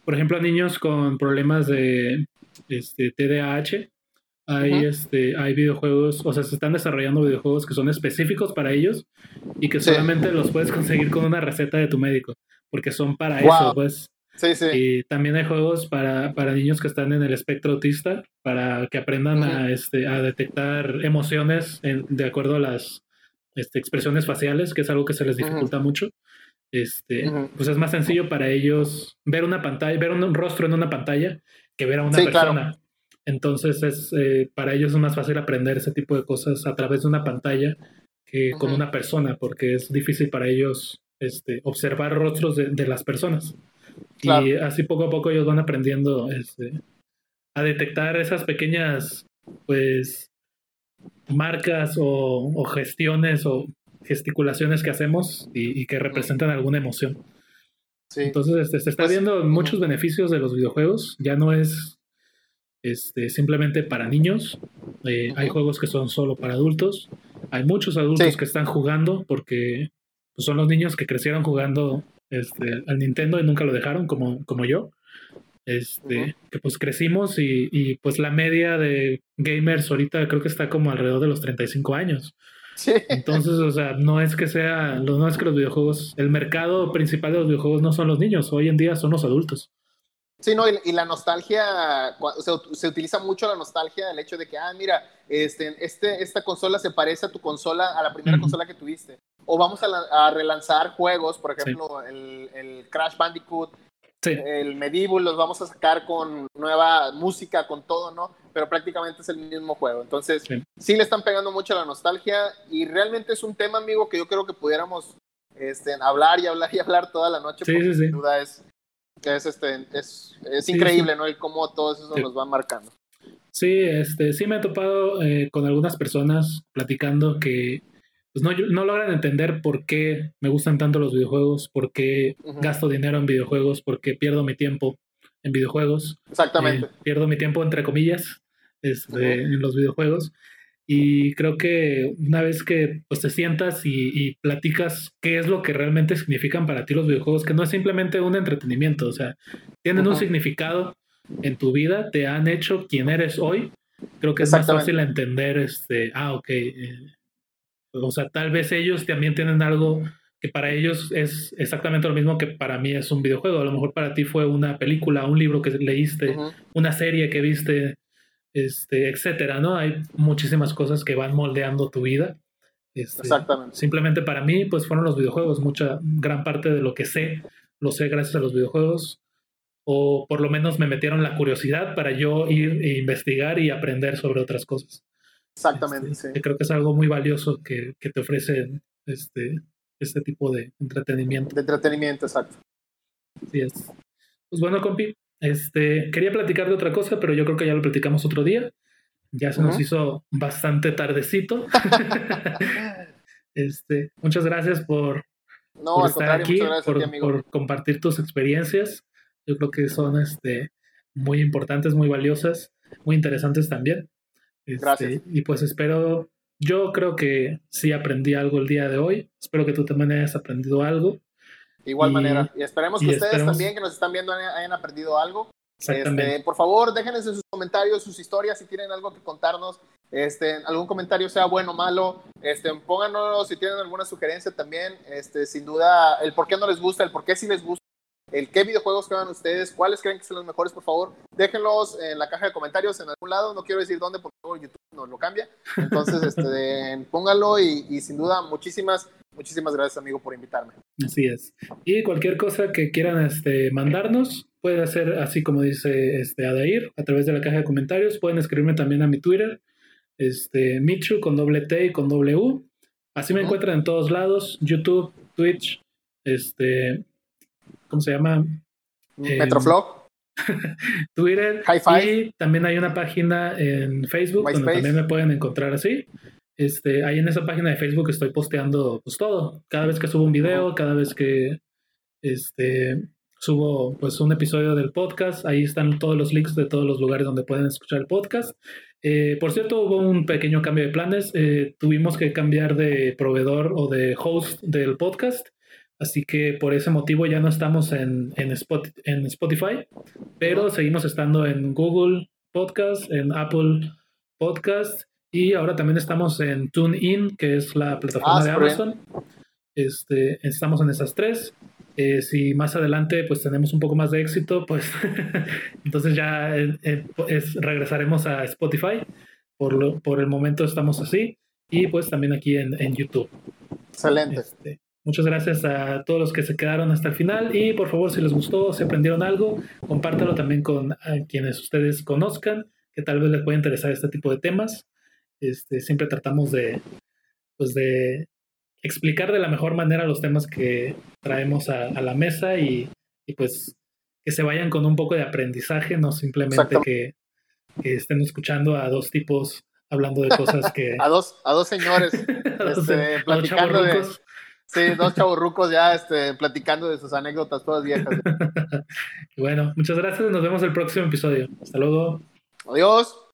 por ejemplo, a niños con problemas de este, TDAH. Hay, este, hay videojuegos, o sea, se están desarrollando videojuegos que son específicos para ellos y que solamente los puedes conseguir con una receta de tu médico, porque son para eso, pues. Sí, sí. Y también hay juegos para, para, niños que están en el espectro autista, para que aprendan a, este, a detectar emociones de acuerdo a las este, expresiones faciales, que es algo que se les dificulta mucho. Este, Pues es más sencillo para ellos ver una pantalla, ver un rostro en una pantalla que ver a una persona. Entonces es eh, para ellos es más fácil aprender ese tipo de cosas a través de una pantalla que con una persona, porque es difícil para ellos este, observar rostros de, las personas. Y así poco a poco ellos van aprendiendo este, a detectar esas pequeñas, pues, marcas o, gestiones o gesticulaciones que hacemos y, que representan alguna emoción. Entonces, este, se está pues, viendo muchos beneficios de los videojuegos. Ya no es este, simplemente para niños. Eh, hay juegos que son solo para adultos. Hay muchos adultos que están jugando porque pues, son los niños que crecieron jugando este, al Nintendo y nunca lo dejaron, como, como yo. Este, que pues crecimos y, y, pues la media de gamers ahorita creo que está como alrededor de los 35 años. Entonces, o sea, no es que sea, no es que los videojuegos, el mercado principal de los videojuegos no son los niños, hoy en día son los adultos. Sí, no, y, la nostalgia, se, se, utiliza mucho la nostalgia, el hecho de que, ah, mira, este, este, esta consola se parece a tu consola, a la primera consola que tuviste. O vamos a, relanzar juegos, por ejemplo, el, el, Crash Bandicoot, el Medieval los vamos a sacar con nueva música, con todo, ¿no? Pero prácticamente es el mismo juego. Entonces, sí, le están pegando mucho a la nostalgia y realmente es un tema, amigo, que yo creo que pudiéramos este, hablar y hablar y hablar toda la noche, porque sin duda es, es, este, es, es increíble, ¿no? El cómo todo eso nos va marcando. Sí, este, sí me he topado eh, con algunas personas platicando que pues no, no logran entender por qué me gustan tanto los videojuegos, por qué gasto dinero en videojuegos, por qué pierdo mi tiempo en videojuegos. Exactamente. Eh, pierdo mi tiempo, entre comillas, este, en los videojuegos. Y creo que una vez que pues, te sientas y, platicas qué es lo que realmente significan para ti los videojuegos, que no es simplemente un entretenimiento, o sea, tienen un significado en tu vida, te han hecho quien eres hoy, creo que es más fácil entender, este, ah, ok, eh, o sea, tal vez ellos también tienen algo que para ellos es exactamente lo mismo que para mí es un videojuego. A lo mejor para ti fue una película, un libro que leíste, una serie que viste, este, etcétera, ¿no? Hay muchísimas cosas que van moldeando tu vida. Este, Exactamente. Simplemente para mí, pues fueron los videojuegos. Mucha, gran parte de lo que sé, lo sé gracias a los videojuegos. O por lo menos me metieron la curiosidad para yo ir e investigar y aprender sobre otras cosas. Exactamente, este, sí. Creo que es algo muy valioso que, que te ofrece este, este tipo de entretenimiento. De entretenimiento, exacto. Así es. Pues bueno, compi, este, quería platicar de otra cosa, pero yo creo que ya lo platicamos otro día. Ya se nos hizo bastante tardecito. este, muchas gracias por, estar aquí, por, por, compartir tus experiencias. Yo creo que son este, muy importantes, muy valiosas, muy interesantes también. Gracias. Este, y pues espero, yo creo que sí aprendí algo el día de hoy. Espero que tú también hayas aprendido algo. De igual manera. Y esperemos que ustedes también que nos están viendo hayan aprendido algo. Este, por favor, déjenles en sus comentarios, sus historias, si tienen algo que contarnos. Este, algún comentario sea bueno o malo, este, pónganos si tienen alguna sugerencia también, este, sin duda, el por qué no les gusta, el por qué sí les gusta, el qué videojuegos juegan ustedes, cuáles creen que son los mejores, por favor, déjenlos en la caja de comentarios en algún lado, no quiero decir dónde porque luego YouTube nos lo cambia, entonces este, pónganlo y, sin duda muchísimas, muchísimas gracias amigo por invitarme. Así es. Y cualquier cosa que quieran este, mandarnos, puede hacer así como dice este, Adair, a través de la caja de comentarios, pueden escribirme también a mi Twitter, este, Michu con doble T y con doble U. Así me encuentran en todos lados, YouTube, Twitch, este, ¿cómo se llama? Metroflog. Twitter. Y también hay una página en Facebook donde también me pueden encontrar así. Este, ahí en esa página de Facebook estoy posteando pues todo. Cada vez que subo un video, cada vez que este, subo pues un episodio del podcast, ahí están todos los links de todos los lugares donde pueden escuchar el podcast. Eh, por cierto, hubo un pequeño cambio de planes. Eh, tuvimos que cambiar de proveedor o de host del podcast. Así que por ese motivo ya no estamos en, en, en Spotify, pero seguimos estando en Google Podcast, en Apple Podcast y ahora también estamos en TuneIn, que es la plataforma ah, de Amazon. Este, estamos en esas tres. Eh, si más adelante pues tenemos un poco más de éxito, pues entonces ya eh, eh, regresaremos a Spotify. Por, lo, por el momento estamos así. Y pues también aquí en, en YouTube. Excelente. Este, muchas gracias a todos los que se quedaron hasta el final. Y por favor, si les gustó, si aprendieron algo, compártelo también con quienes ustedes conozcan, que tal vez les pueda interesar este tipo de temas. Este, siempre tratamos de, pues de explicar de la mejor manera los temas que traemos a, la mesa y, pues que se vayan con un poco de aprendizaje, no simplemente que, estén escuchando a dos tipos hablando de cosas que... a, dos, a dos señores este, platicando de... Sí, dos chaburrucos ya este, platicando de sus anécdotas todas viejas. bueno, muchas gracias. Nos vemos el próximo episodio. Hasta luego. Adiós.